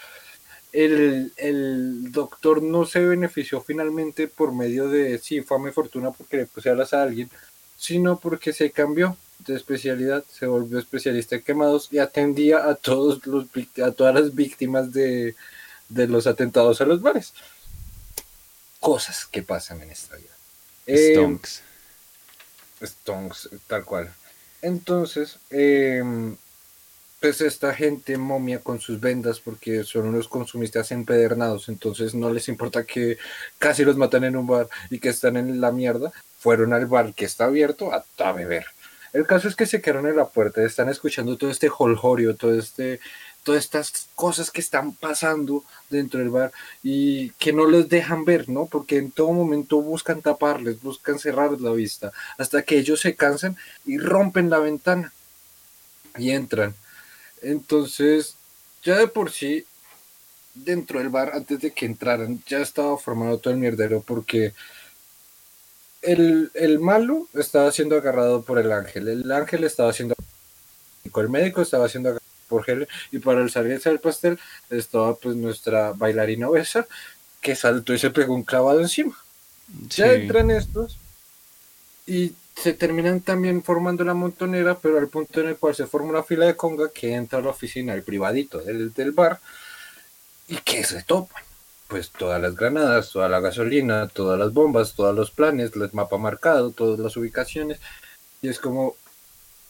El, el, doctor no se benefició finalmente por medio de, sí, fama y fortuna porque le puse alas a alguien, sino porque se cambió de especialidad, se volvió especialista en quemados y atendía a todos los a todas las víctimas de, los atentados a los bares. Cosas que pasan en esta vida. Eh, Stonks. Stonks, tal cual. Entonces, em, pues esta gente momia con sus vendas porque son unos consumistas empedernados, entonces no les importa que casi los matan en un bar y que están en la mierda, fueron al bar que está abierto a, a beber. El caso es que se quedaron en la puerta, están escuchando todo este holgorio, todo este, todas estas cosas que están pasando dentro del bar y que no les dejan ver, ¿no? Porque en todo momento buscan taparles, buscan cerrar la vista, hasta que ellos se cansan y rompen la ventana y entran. Entonces, ya de por sí, dentro del bar, antes de que entraran, ya estaba formado todo el mierdero porque el, malo estaba siendo agarrado por el ángel, el ángel estaba siendo el médico estaba siendo agarrado por Helen y para el salirse del pastel estaba pues nuestra bailarina obesa que saltó y se pegó un clavado encima. Ya entran estos y se terminan también formando la montonera, pero al punto en el cual se forma una fila de conga que entra a la oficina, el privadito del, del bar, y que se topan pues todas las granadas, toda la gasolina, todas las bombas, todos los planes, el mapa marcado, todas las ubicaciones. Y es como,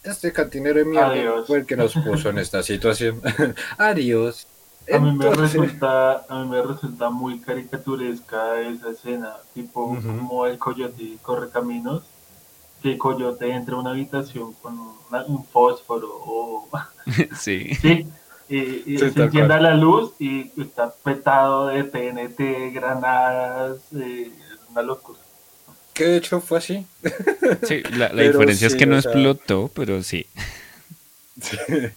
este cantinero de mierda fue el que nos puso en esta situación. Adiós. A mí, me resulta, a mí me resulta muy caricaturesca esa escena, tipo como el coyote corre caminos, que el coyote entra a una habitación con un fósforo o... sí. sí y, se encienda la luz y está petado de TNT, granadas, eh, una locura. Que de hecho fue así. Sí, la, diferencia es que no explotó, pero sí.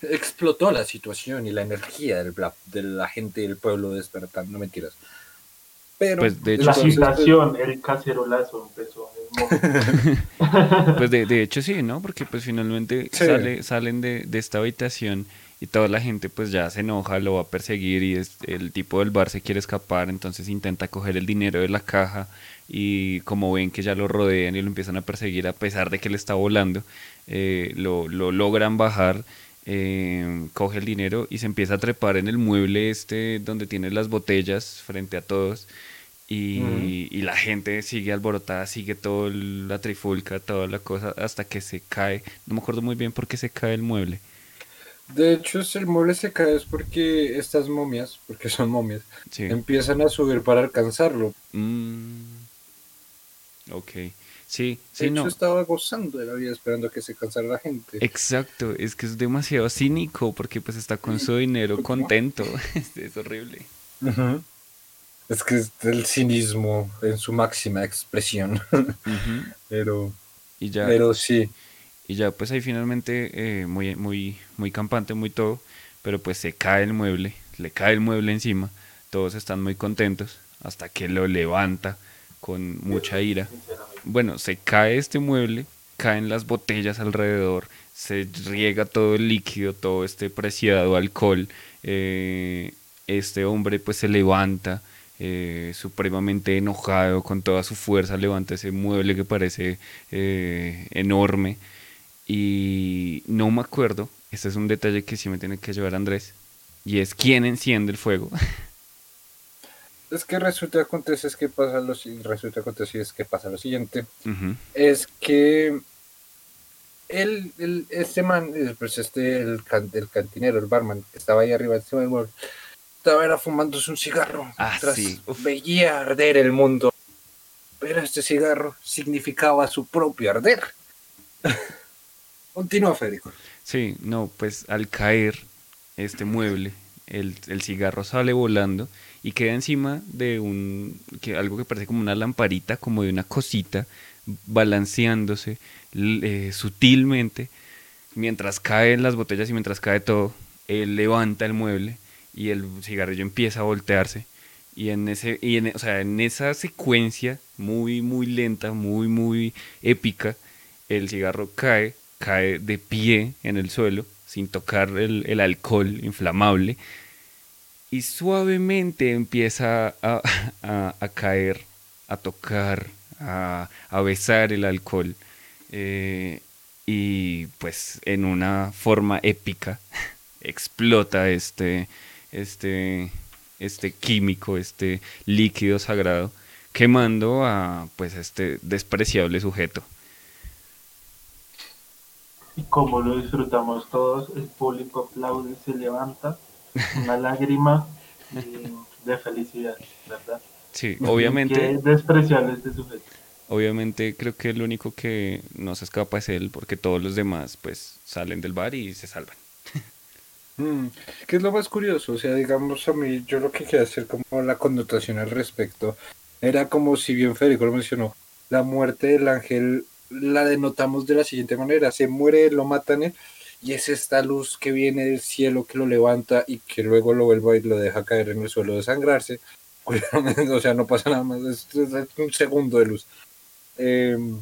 Explotó la situación y la energía del, de la gente del pueblo despertando, no mentiras. Pero pues de hecho, la situación, el cacerolazo empezó. pues de, de, hecho sí, ¿no? Porque pues finalmente sale, salen de, de esta habitación y toda la gente pues ya se enoja, lo va a perseguir y el tipo del bar se quiere escapar, entonces intenta coger el dinero de la caja y como ven que ya lo rodean y lo empiezan a perseguir a pesar de que le está volando, eh, lo, logran bajar, eh, coge el dinero y se empieza a trepar en el mueble este donde tiene las botellas frente a todos. Y, y, la gente sigue alborotada, sigue toda la trifulca, toda la cosa, hasta que se cae. No me acuerdo muy bien por qué se cae el mueble. De hecho, el mueble se cae es porque estas momias, porque son momias, empiezan a subir para alcanzarlo. Mm. Ok. Sí, sí, de hecho, estaba gozando de la vida esperando a que se cansara la gente. Exacto, es que es demasiado cínico porque pues está con su dinero contento. es horrible. Es que es el cinismo en su máxima expresión. Pero, y ya, pero sí. Y ya pues ahí finalmente eh, muy, muy, muy campante, muy todo, pero pues se cae el mueble, le cae el mueble encima, todos están muy contentos hasta que lo levanta con mucha ira. Bueno, se cae este mueble, caen las botellas alrededor, se riega todo el líquido, todo este preciado alcohol, eh, este hombre pues se levanta, eh, supremamente enojado, con toda su fuerza levanta ese mueble que parece enorme y no me acuerdo, este es un detalle que sí me tiene que llevar Andrés, y es quién enciende el fuego. Es que resulta acontece es que pasa lo resulta acontece es que pasa lo siguiente. Es que el, el, este man, eh, pues este, el, el, cantinero, el barman, que estaba ahí arriba, estaba era fumándose un cigarro. Ah, veía arder el mundo. Pero este cigarro significaba su propio arder. Continúa, Federico. Sí, no, pues al caer este mueble, el, cigarro sale volando y queda encima de un algo que parece como una lamparita, como de una cosita, balanceándose eh, sutilmente mientras caen las botellas y mientras cae todo. Él levanta el mueble y el cigarrillo empieza a voltearse Y en ese, y en, o sea, en esa secuencia muy, muy lenta, muy, muy épica, el cigarro cae, cae de pie en el suelo, sin tocar el, alcohol inflamable, y suavemente empieza a, caer, a tocar, a, besar el alcohol. Eh, y pues en una forma épica explota este, este, este químico, este líquido sagrado, quemando a pues este despreciable sujeto. Y como lo disfrutamos todos, el público aplaude, se levanta, una lágrima de, felicidad, ¿verdad? Sí, obviamente. Qué despreciable este sujeto. Obviamente creo que el único que no se escapa es él, porque todos los demás pues salen del bar y se salvan. Mm, ¿Qué es lo más curioso? O sea, digamos a mí, yo lo que quería hacer como la connotación al respecto era como si bien Federico lo mencionó, la muerte del ángel la denotamos de la siguiente manera, se muere, lo matan él, y es esta luz que viene del cielo que lo levanta y que luego lo vuelve y lo deja caer en el suelo de sangrarse. o sea, no pasa nada más, es, un segundo de luz. Em,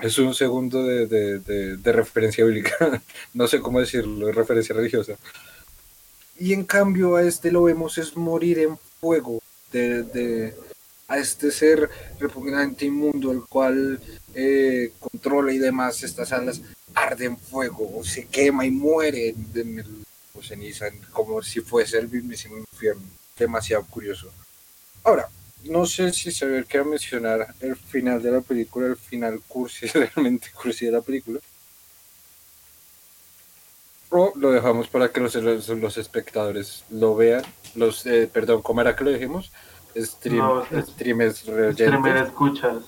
es un segundo de, referencia bíblica, no sé cómo decirlo, de referencia religiosa. Y en cambio a este lo vemos es morir en fuego, de, a este ser repugnante inmundo, el cual eh, controla y demás estas alas, arde en fuego, se quema y muere en el ceniza, como si fuese el mismísimo infierno. Demasiado curioso. Ahora, no sé si saber qué mencionar el final de la película, el final cursi, realmente cursi de la película. O lo dejamos para que los, los, espectadores lo vean. Los, eh, perdón, ¿cómo era que lo dijimos? Stream, streamers streamer escuchas.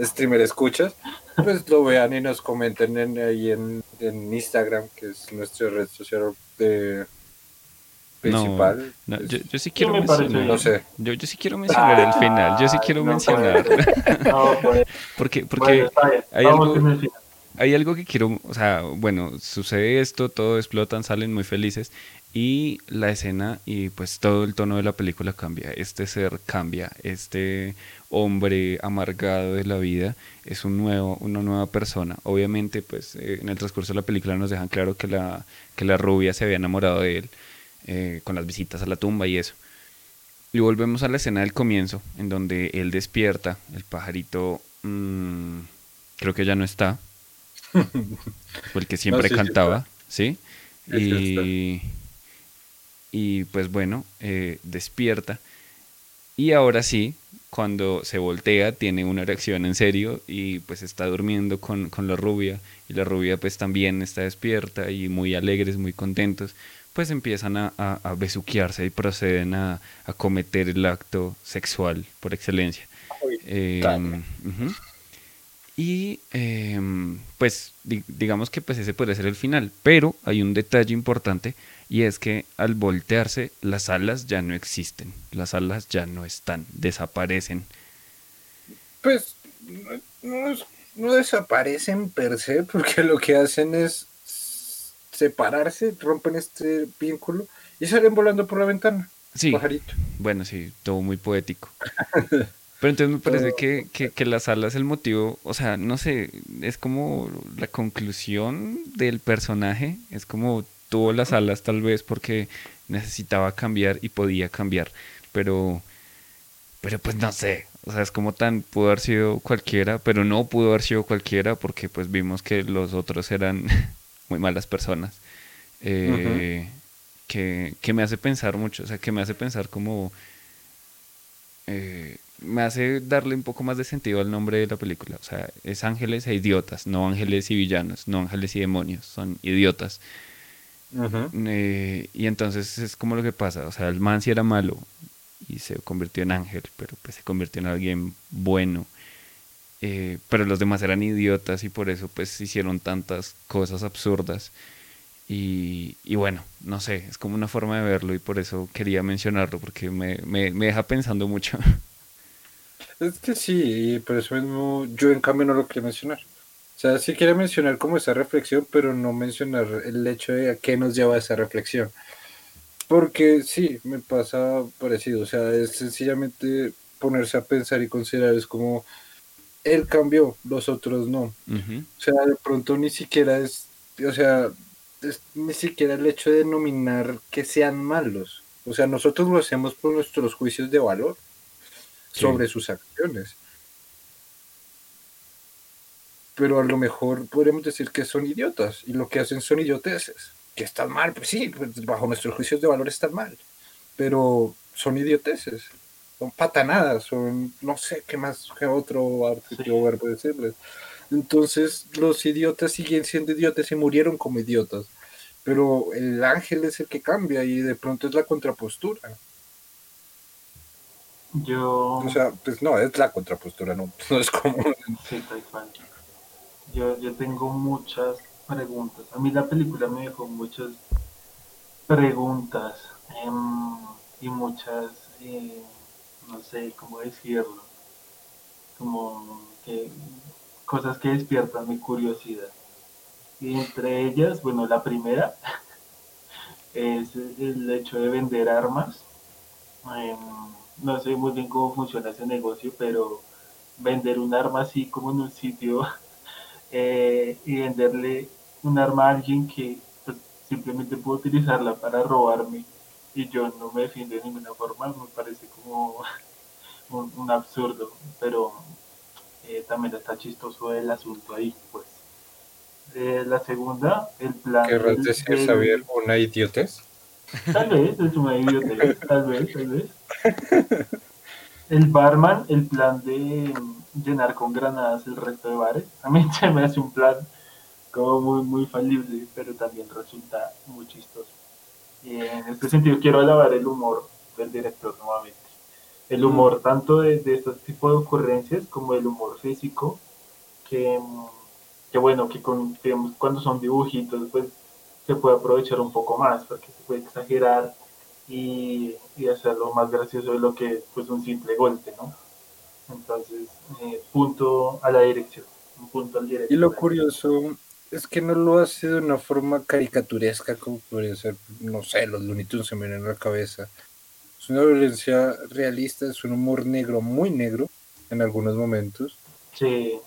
Streamer escuchas. Pues lo vean y nos comenten en, ahí en, en Instagram, que es nuestra red social de principal. No, yo, yo, sí quiero mencionar. No sé. Yo, yo, sí quiero mencionar el final. Yo sí quiero mencionar. No, pues. porque porque hay, algo, hay algo que quiero. O sea, bueno, sucede esto, todo explotan, salen muy felices. Y la escena y pues todo el tono de la película cambia. Este ser cambia. Este hombre amargado de la vida es un nuevo, una nueva persona. Obviamente, pues eh, en el transcurso de la película nos dejan claro que la, que la rubia se había enamorado de él eh, con las visitas a la tumba y eso. Y volvemos a la escena del comienzo, en donde él despierta, el pajarito mm, creo que ya no está, fue el que siempre cantaba, ¿sí? Y, y, pues bueno, eh, despierta. Y ahora sí, cuando se voltea, tiene una reacción en serio y pues está durmiendo con, con la rubia. Y la rubia pues también está despierta y muy alegres, muy contentos pues empiezan a, a, besuquearse y proceden a, cometer el acto sexual por excelencia. Em, y em, pues digamos que pues ese puede ser el final, pero hay un detalle importante y es que al voltearse las alas ya no existen, las alas ya no están, desaparecen. Pues no, no desaparecen per se porque lo que hacen es separarse, rompen este vínculo y salen volando por la ventana. Sí. Bueno, sí, todo muy poético. Pero entonces me parece que, que, las alas, el motivo, o sea, no sé, es como la conclusión del personaje, es como tuvo las alas tal vez porque necesitaba cambiar y podía cambiar, pero, pero pues no sé, o sea, es como tan, pudo haber sido cualquiera, pero no pudo haber sido cualquiera porque pues vimos que los otros eran muy malas personas, eh, que, me hace pensar mucho, o sea, que me hace pensar como... Eh, me hace darle un poco más de sentido al nombre de la película. O sea, es ángeles e idiotas, no ángeles y villanos, no ángeles y demonios, son idiotas. Eh, y entonces es como lo que pasa, o sea, el man sí era malo y se convirtió en ángel, pero pues se convirtió en alguien bueno. Eh, pero los demás eran idiotas y por eso pues hicieron tantas cosas absurdas. Y, bueno, no sé, es como una forma de verlo y por eso quería mencionarlo, porque me, deja pensando mucho. Es que sí, por eso mismo yo en cambio no lo quería mencionar. O sea, sí quiero mencionar como esa reflexión, pero no mencionar el hecho de a qué nos lleva esa reflexión. Porque sí, me pasa parecido, o sea, es sencillamente ponerse a pensar y considerar, es como, él cambió, los otros no. O sea, de pronto ni siquiera es, o sea, ni siquiera el hecho de denominar que sean malos. O sea, nosotros lo hacemos por nuestros juicios de valor sobre sus acciones. Pero a lo mejor podríamos decir que son idiotas y lo que hacen son idioteces. Que están mal, pues sí, pues bajo nuestros juicios de valor están mal. Pero son idioteces son patanadas, son no sé qué más, qué otro artículo verbo decirles. Entonces, los idiotas siguen siendo idiotas y murieron como idiotas. Pero el ángel es el que cambia y de pronto es la contrapostura. Yo. O sea, pues no, es la contrapostura, no, no es como. Sí, tal Yo, yo tengo muchas preguntas. A mí la película me dejó muchas preguntas em, y muchas. Eh, no sé cómo decirlo, como que cosas que despiertan mi curiosidad. Y entre ellas, bueno, la primera es el hecho de vender armas. Em, no sé muy bien cómo funciona ese negocio, pero vender un arma así como en un sitio eh, y venderle un arma a alguien que pues, simplemente puede utilizarla para robarme y yo no me defiendo de ninguna forma, me parece como un, absurdo, pero eh, también está chistoso el asunto ahí, pues. Eh, la segunda, el plan... ¿Querrás decir, una idiotez? Tal vez, es una idiotez, tal vez, tal vez. El barman, el plan de llenar con granadas el resto de bares, a mí se me hace un plan como muy, muy falible, pero también resulta muy chistoso. Y en este sentido quiero alabar el humor del director nuevamente. El humor tanto de, de este tipo de ocurrencias como el humor físico, que, que bueno, que con, cuando son dibujitos, pues se puede aprovechar un poco más, porque se puede exagerar y, y hacerlo más gracioso de lo que pues un simple golpe, ¿no? Entonces, eh, punto a la dirección, un punto al director. Y lo curioso es que no lo hace de una forma caricaturesca como podría ser, no sé, los Looney Tunes se me vienen a la cabeza. Es una violencia realista, es un humor negro, muy negro en algunos momentos. Sí.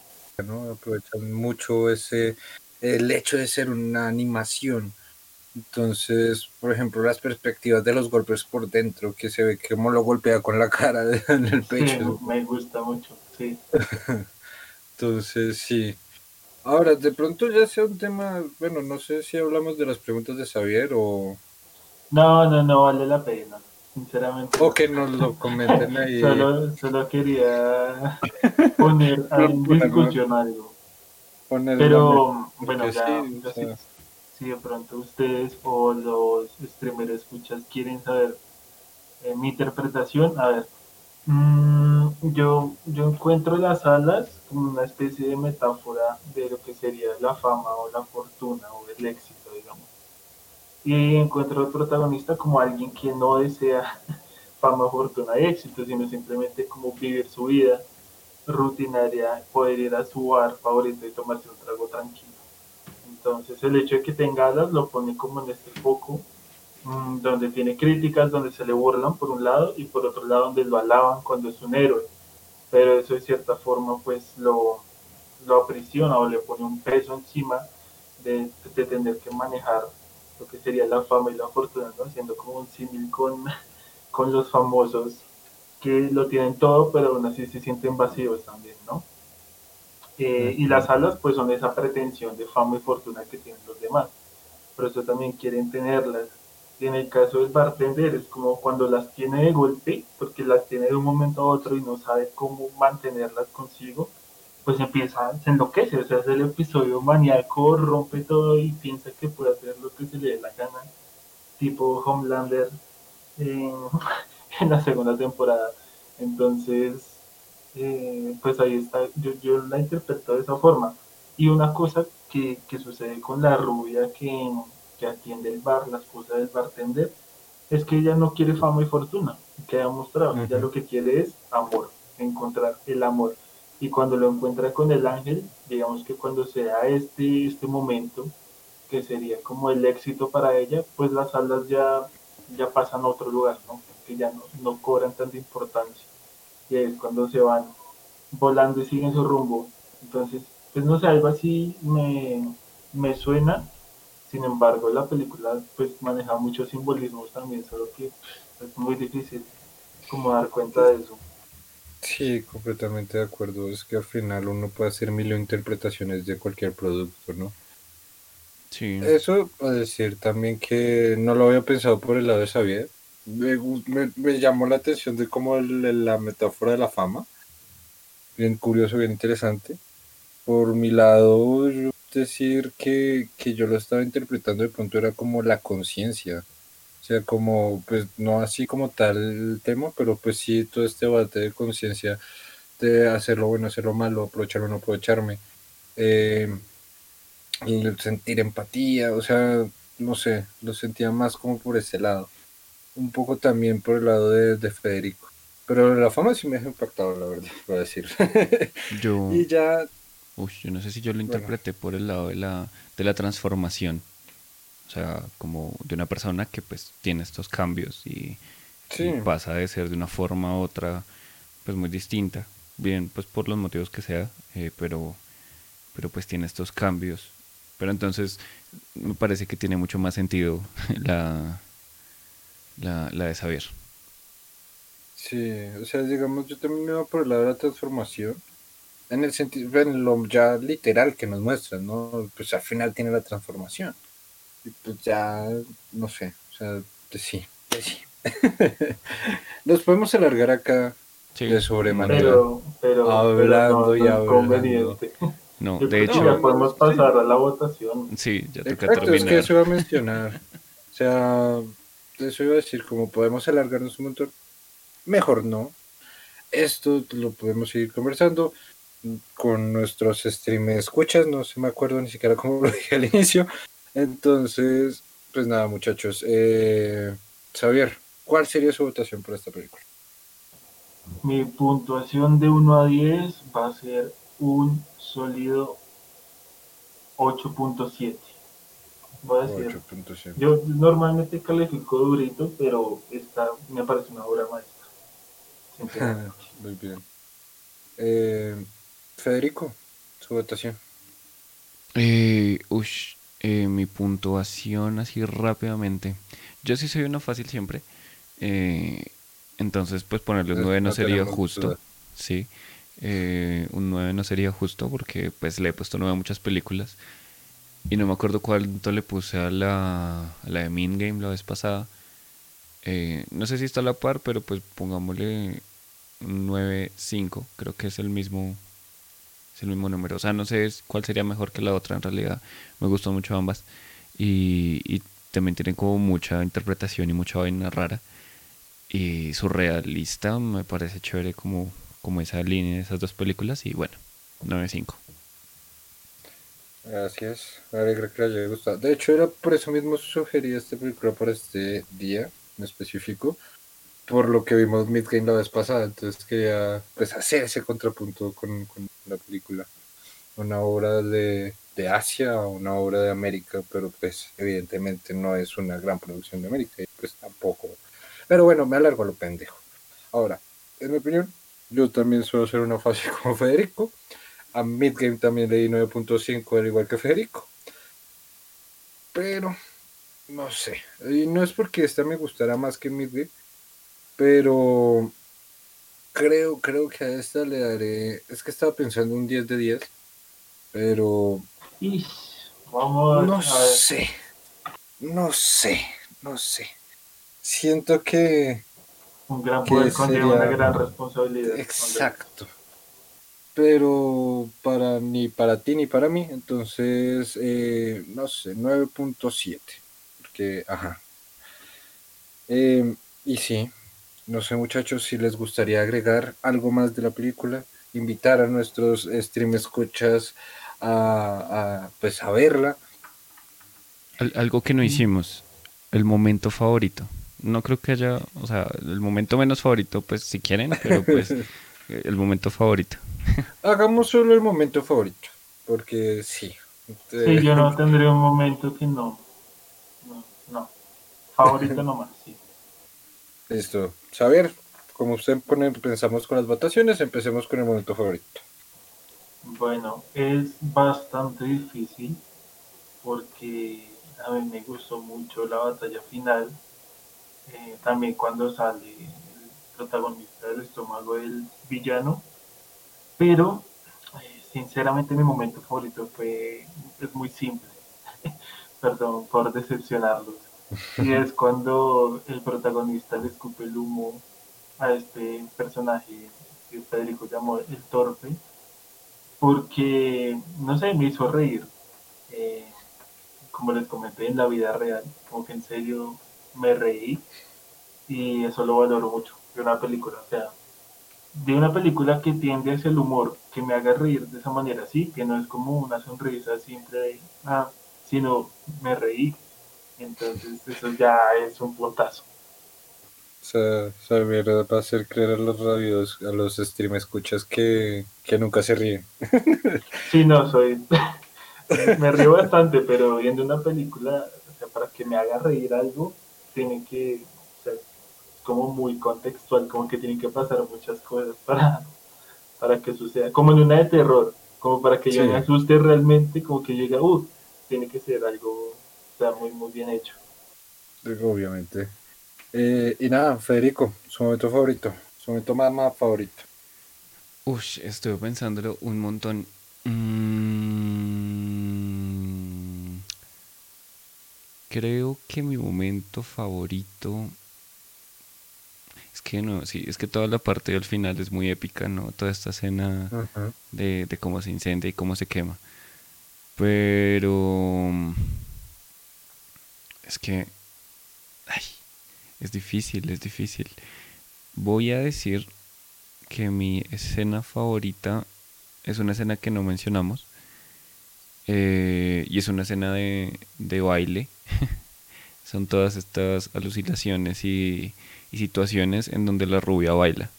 ¿no? Aprovechan mucho ese, el hecho de ser una animación. Entonces, por ejemplo, las perspectivas de los golpes por dentro, que se ve como lo golpea con la cara en el pecho. Sí, me gusta mucho, sí. Entonces, sí. Ahora, de pronto ya sea un tema, bueno, no sé si hablamos de las preguntas de Xavier o... No, no, no vale la pena, sinceramente. O que nos lo comenten ahí. solo, solo quería poner en discusión algo. Pero, bueno, ya, si, de pronto ustedes o los streamers escuchas quieren saber eh, mi interpretación, a ver, Mm, yo, yo encuentro las alas como una especie de metáfora de lo que sería la fama o la fortuna o el éxito, digamos. Y encuentro al protagonista como alguien que no desea fama, fortuna y éxito, sino simplemente como vivir su vida rutinaria, poder ir a su bar favorito y tomarse un trago tranquilo. Entonces el hecho de que tenga alas lo pone como en este foco Mm, donde tiene críticas, donde se le burlan por un lado y por otro lado donde lo alaban cuando es un héroe. Pero eso de cierta forma pues lo, lo aprisiona o le pone un peso encima de, de tener que manejar lo que sería la fama y la fortuna, ¿no? haciendo como un símil con, con los famosos que lo tienen todo, pero aún así se sienten vacíos también, ¿no? Eh, y las alas pues son esa pretensión de fama y fortuna que tienen los demás, pero eso también quieren tenerlas. En el caso del bartender es como cuando las tiene de golpe, porque las tiene de un momento a otro y no sabe cómo mantenerlas consigo, pues empieza, se enloquece, o sea, es el episodio maníaco, rompe todo y piensa que puede hacer lo que se le dé la gana, tipo Homelander en, la segunda temporada. Entonces, eh, pues ahí está, yo, yo la interpreto de esa forma. Y una cosa que, que sucede con la rubia que que atiende el bar, las cosas del bartender, es que ella no quiere fama y fortuna, que ha mostrado, ella lo que quiere es amor, encontrar el amor. Y cuando lo encuentra con el ángel, digamos que cuando se da este, este momento, que sería como el éxito para ella, pues las alas ya ya pasan a otro lugar, ¿no? Que ya no, no cobran tanta importancia. Y es cuando se van volando y siguen su rumbo. Entonces, pues no sé, algo así me, me suena. Sin embargo, la película pues maneja muchos simbolismos también, solo que es muy difícil como dar cuenta de eso. Sí, completamente de acuerdo. Es que al final uno puede hacer mil interpretaciones de cualquier producto, ¿no? Sí. Eso a decir también que no lo había pensado por el lado de Xavier. Me, me, llamó la atención de cómo la metáfora de la fama. Bien curioso, bien interesante. Por mi lado, decir que, que yo lo estaba interpretando de pronto era como la conciencia sea, como, pues no así como tal el tema, pero pues sí todo este debate de conciencia de hacerlo bueno, hacerlo malo, aprovecharme o no aprovecharme, eh, sentir empatía, o sea, no sé, lo sentía más como por ese lado, un poco también por el lado de, Federico. Pero la fama sí me ha impactado, la verdad, voy a decir. Yo... y ya... Uy, yo no sé si yo lo interpreté por el lado de la, de la transformación. O sea, como de una persona que pues tiene estos cambios y, pasa de ser de una forma a otra, pues muy distinta. Bien, pues por los motivos que sea, eh, pero, pero pues tiene estos cambios. Pero entonces me parece que tiene mucho más sentido la, la, la de saber. Sí, o sea, digamos, yo también me voy por el lado de la transformación. En el sentido, en lo ya literal que nos muestran, ¿no? Pues al final tiene la transformación pues ya, no sé, o sea, pues sí, pues sí. Nos podemos alargar acá de sobremanera. Pero, hablando y hablando. No, de hecho. Ya podemos pasar a la votación. Sí, ya toca Exacto, terminar. es que eso iba a mencionar. o sea, eso iba a decir, como podemos alargarnos un montón, mejor no. Esto lo podemos seguir conversando con nuestros stream escuchas, no se me acuerdo ni siquiera cómo lo dije al inicio, entonces, pues nada, muchachos. Eh, Xavier, ¿cuál sería su votación por esta película? Mi puntuación de 1 a 10 va a ser un sólido 8.7. Voy a decir, yo normalmente califico durito, pero esta me parece una obra maestra. Muy bien. Eh, Federico, su votación. Eh, ush, eh, mi puntuación así rápidamente. Yo sí soy uno fácil siempre. Eh, entonces, pues ponerle un 9 no sería justo. Sí. Eh, un 9 no sería justo porque pues le he puesto 9 a muchas películas. Y no me acuerdo cuánto le puse a la, a la de Mean Game la vez pasada. no sé si está a la par, pero pues pongámosle un 9.5. Creo que es el mismo es el mismo número. O sea, no sé cuál sería mejor que la otra en realidad. Me gustó mucho ambas. Y, y también tienen como mucha interpretación y mucha vaina rara. Y surrealista me parece chévere como, como esa línea de esas dos películas. Y bueno, 9-5. Gracias, me alegra que les haya gustado. De hecho, era por eso mismo sugerí esta película para este día en específico por lo que vimos Midgame la vez pasada, entonces quería pues hacer ese contrapunto con, la película. Una obra de, de Asia una obra de América, pero pues evidentemente no es una gran producción de América y pues tampoco. Pero bueno, me alargo lo pendejo. Ahora, en mi opinión, yo también suelo ser una fase como Federico. A Midgame también le di 9.5 al igual que Federico. Pero, no sé. Y no es porque esta me gustará más que Midgame, pero creo, creo que a esta le daré. Es que estaba pensando un 10 de 10. Pero. Vamos no sé. No sé. No sé. Siento que. Un gran poder conlleva una gran responsabilidad. Exacto. Pero para ni para ti ni para mí, entonces, eh, no sé, 9.7. Porque, ajá. Eh, y sí, no sé muchachos si les gustaría agregar algo más de la película, invitar a nuestros stream escuchas a, pues a verla. algo que no hicimos, el momento favorito. No creo que haya, o sea, el momento menos favorito, pues si quieren, pero pues el momento favorito. Hagamos solo el momento favorito, porque sí. Sí, yo no tendría un momento que no. No. no. favorito nomás, sí. Listo. Xavier, como usted pone, pensamos con las votaciones, empecemos con el momento favorito. Bueno, es bastante difícil porque a mí me gustó mucho la batalla final. Eh, también cuando sale protagonista del estómago del villano. Pero eh, sinceramente mi momento favorito fue es muy simple. Perdón por decepcionarlos. Y es cuando el protagonista le escupe el humo a este personaje que Federico llamó el torpe porque, no sé, me hizo reír. Eh, como les comenté en la vida real, como que en serio me reí y eso lo valoro mucho de una película. O sea, de una película que tiende hacia el humor, que me haga reír de esa manera, sí, que no es como una sonrisa siempre, ah, sino me reí. Entonces, eso ya es un puntazo. O sea, va a hacer creer a los radios, a los stream escuchas que, que nunca se ríen. Sí, no, soy. me río bastante, pero viendo una película, o sea, para que me haga reír algo, tiene que. Como muy contextual, como que tienen que pasar muchas cosas para, para que suceda. Como en una de terror, como para que yo me asuste realmente, como que llega, uh, tiene que ser algo, o sea, muy, muy bien hecho. Obviamente. Eh, y nada, Federico, su momento favorito, su momento más, más favorito. Uy, estoy pensándolo un montón. Mm, creo que mi momento favorito. Que no, sí, es que toda la parte del final es muy épica, ¿no? Toda esta escena de, de cómo se incendia y cómo se quema. Pero. Es que. Ay, es difícil, es difícil. Voy a decir que mi escena favorita es una escena que no mencionamos. Eh, y es una escena de, de baile. Son todas estas alucinaciones y, y, situaciones en donde la rubia baila.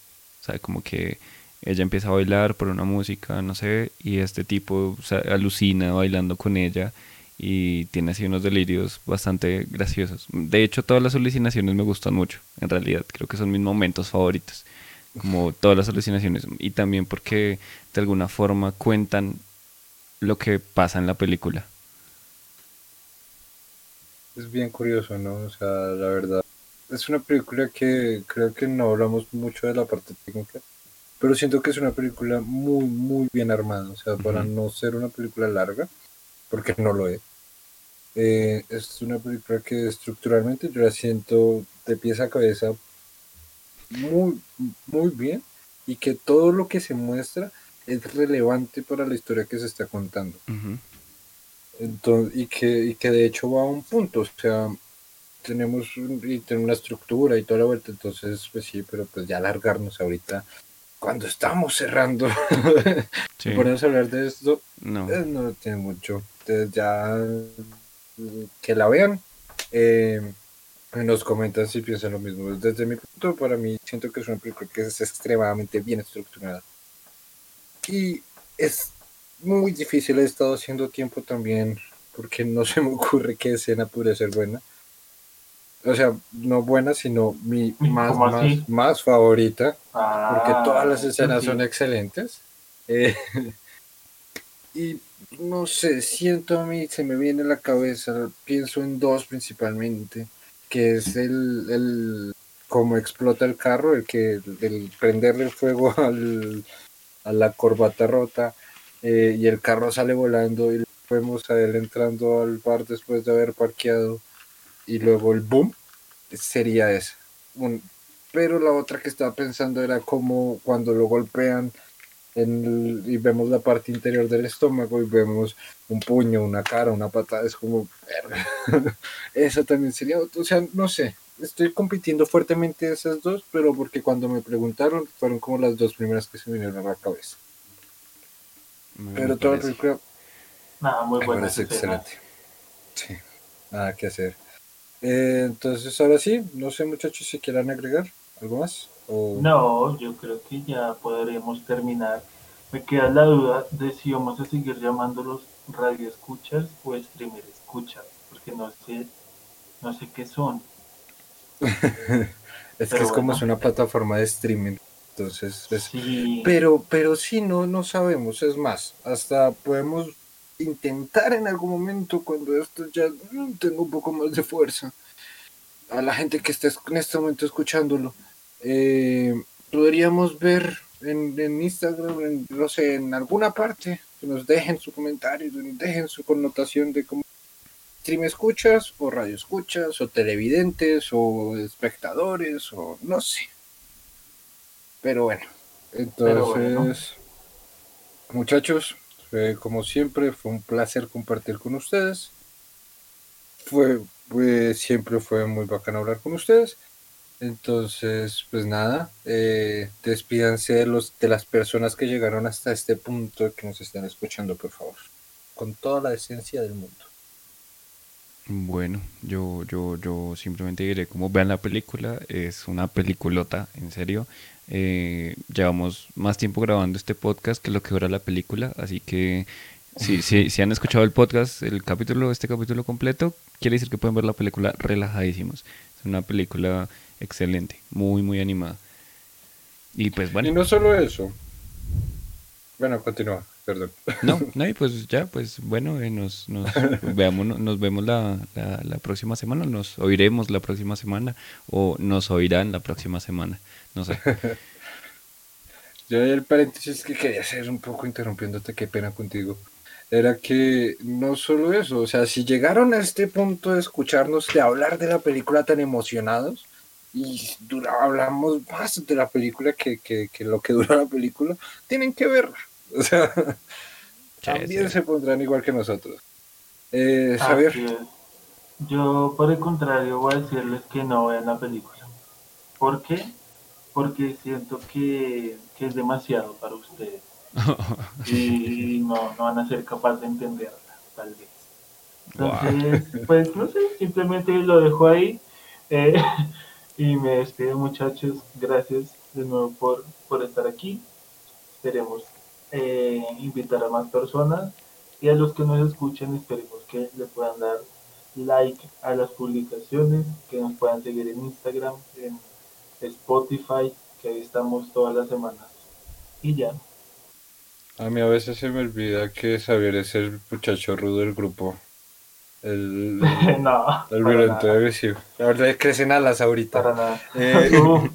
O sea, como que ella empieza a bailar por una música, no sé, y este tipo alucina bailando con ella y tiene así unos delirios bastante graciosos. De hecho, todas las alucinaciones me gustan mucho, en realidad, creo que son mis momentos favoritos, como todas las alucinaciones, y también porque de alguna forma cuentan lo que pasa en la película. Es bien curioso, ¿no? O sea, la verdad, es una película que creo que no hablamos mucho de la parte técnica, pero siento que es una película muy, muy bien armada, o sea, para no ser una película larga, porque no lo es. Eh, es una película que estructuralmente yo la siento de pieza a cabeza muy, muy bien y que todo lo que se muestra es relevante para la historia que se está contando. Entonces, y, que, y que de hecho va a un punto, o sea, tenemos y tiene una estructura y toda la vuelta, entonces pues sí, pero pues ya alargarnos ahorita cuando estamos cerrando, sí. ponemos a hablar de esto, no. Eh, no tiene mucho. Entonces ya que la vean. Eh, nos comentan si piensan lo mismo. Desde mi punto, para mí, siento que es una película que es extremadamente bien estructurada. Y es muy difícil, he estado haciendo tiempo también, porque no se me ocurre qué escena puede ser buena. O sea, no buena, sino mi más, más, más, favorita, porque todas las ah, escenas son excelentes. Eh, y no sé, siento a mí, se me viene a la cabeza, pienso en dos principalmente, que es el, el cómo explota el carro, el que el prenderle el fuego al, a la corbata rota eh, y el carro sale volando y vemos a él entrando al bar después de haber parqueado y luego el boom sería esa. pero la otra que estaba pensando era como cuando lo golpean y vemos la parte interior del estómago y vemos un puño, una cara, una patada, es como, eso también sería, o sea, no sé, estoy compitiendo fuertemente esas dos, pero porque cuando me preguntaron fueron como las dos primeras que se me vinieron a la cabeza. pero todo el película nada, muy bueno. Es excelente. Sí, nada que hacer. Eh, entonces, ahora sí, no sé muchachos si quieran agregar algo más. No, yo creo que ya podremos terminar. Me queda la duda de si vamos a seguir llamándolos radio escuchas o streamer escuchas, porque no sé, no sé qué son. es que es como es una plataforma de streaming. Entonces, pues, pero, pero sí, no, no sabemos. Es más, hasta podemos intentar en algún momento, cuando esto ya mm, tenga un poco más de fuerza, a la gente que esté en este momento escuchándolo, eh, podríamos ver en, en Instagram, en, no sé, en alguna parte, que nos dejen su comentario, que nos dejen su connotación de cómo stream escuchas, o radio escuchas, o televidentes, o espectadores, o no sé. Pero bueno, entonces, muchachos, como siempre, fue un placer compartir con ustedes. Fue, siempre fue muy bacano hablar con ustedes. Entonces, pues nada, eh, despídanse de, los, de las personas que llegaron hasta este punto que nos están escuchando, por favor, con toda la esencia del mundo. Bueno, yo, yo, yo simplemente diré como vean la película, es una peliculota, en serio. Eh, llevamos más tiempo grabando este podcast que lo que dura la película, así que si, si, si han escuchado el podcast, el capítulo, este capítulo completo, quiere decir que pueden ver la película relajadísimos. Es una película excelente, muy, muy animada. Y pues bueno. Y no solo eso. Bueno, continúa, perdón. No, no, y pues ya, pues bueno, eh, nos, nos, veamos, nos vemos la, la, próxima semana, nos oiremos la próxima semana o nos oirán la próxima semana, no sé. Yo el paréntesis que quería hacer un poco interrumpiéndote, qué pena contigo, era que no solo eso, o sea, si llegaron a este punto de escucharnos, de hablar de la película tan emocionados, y hablamos más de la película que, que, lo que dura la película, tienen que verla. O sea, también se pondrán igual que nosotros. Eh, Yo, por el contrario, voy a decirles que no vean la película. ¿Por qué? Porque siento que, es demasiado para ustedes. y no, no van a ser capaces de entenderla, tal vez. Entonces, pues no sé, simplemente lo dejo ahí. Eh, y me despido muchachos, gracias de nuevo por, por estar aquí. Esperemos eh, invitar a más personas y a los que nos escuchen esperemos que le puedan dar like a las publicaciones, que nos puedan seguir en Instagram, en Spotify, que ahí estamos todas las semanas. Y ya. A mí a veces se me olvida que Xavier es el muchacho rudo del grupo. El, no, el violento agresivo. La verdad es que crecen alas ahorita. Para nada. Eh,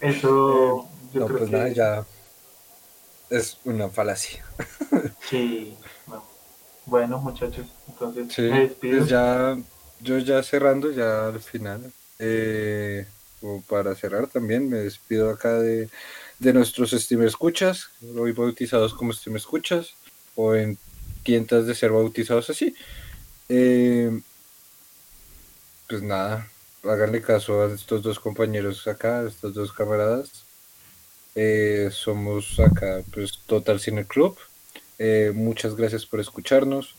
Eso. No, pues nada, ya. Es una falacia. sí. Bueno, muchachos, entonces. Sí, pues ya. Yo ya cerrando, ya al final. Eh, como para cerrar también, me despido acá de, de nuestros streamer escuchas, hoy bautizados como streamer escuchas, o en tientas de ser bautizados así. Eh, pues nada, háganle caso a estos dos compañeros acá, a estos dos camaradas. Eh, somos acá, pues Total Cine Club. Eh, muchas gracias por escucharnos.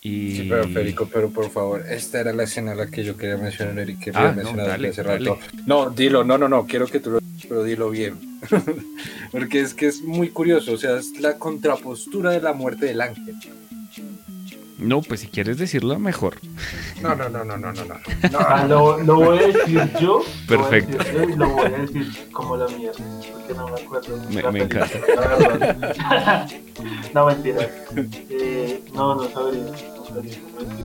Y... Sí, pero Federico, pero por favor, esta era la escena a la que yo quería mencionar y que ah, mencionado hace rato. No, dilo, no, no, no, quiero que tú lo pero dilo bien. Porque es que es muy curioso, o sea, es la contrapostura de la muerte del ángel. No, pues si quieres decirlo mejor. No, no, no, no, no, no. no. Ah, lo, lo, voy a decir yo. Perfecto. Lo voy a decir, como la mierda, porque no me acuerdo. Me, me encanta. no, mentira. Eh, no, no sabría. No sabría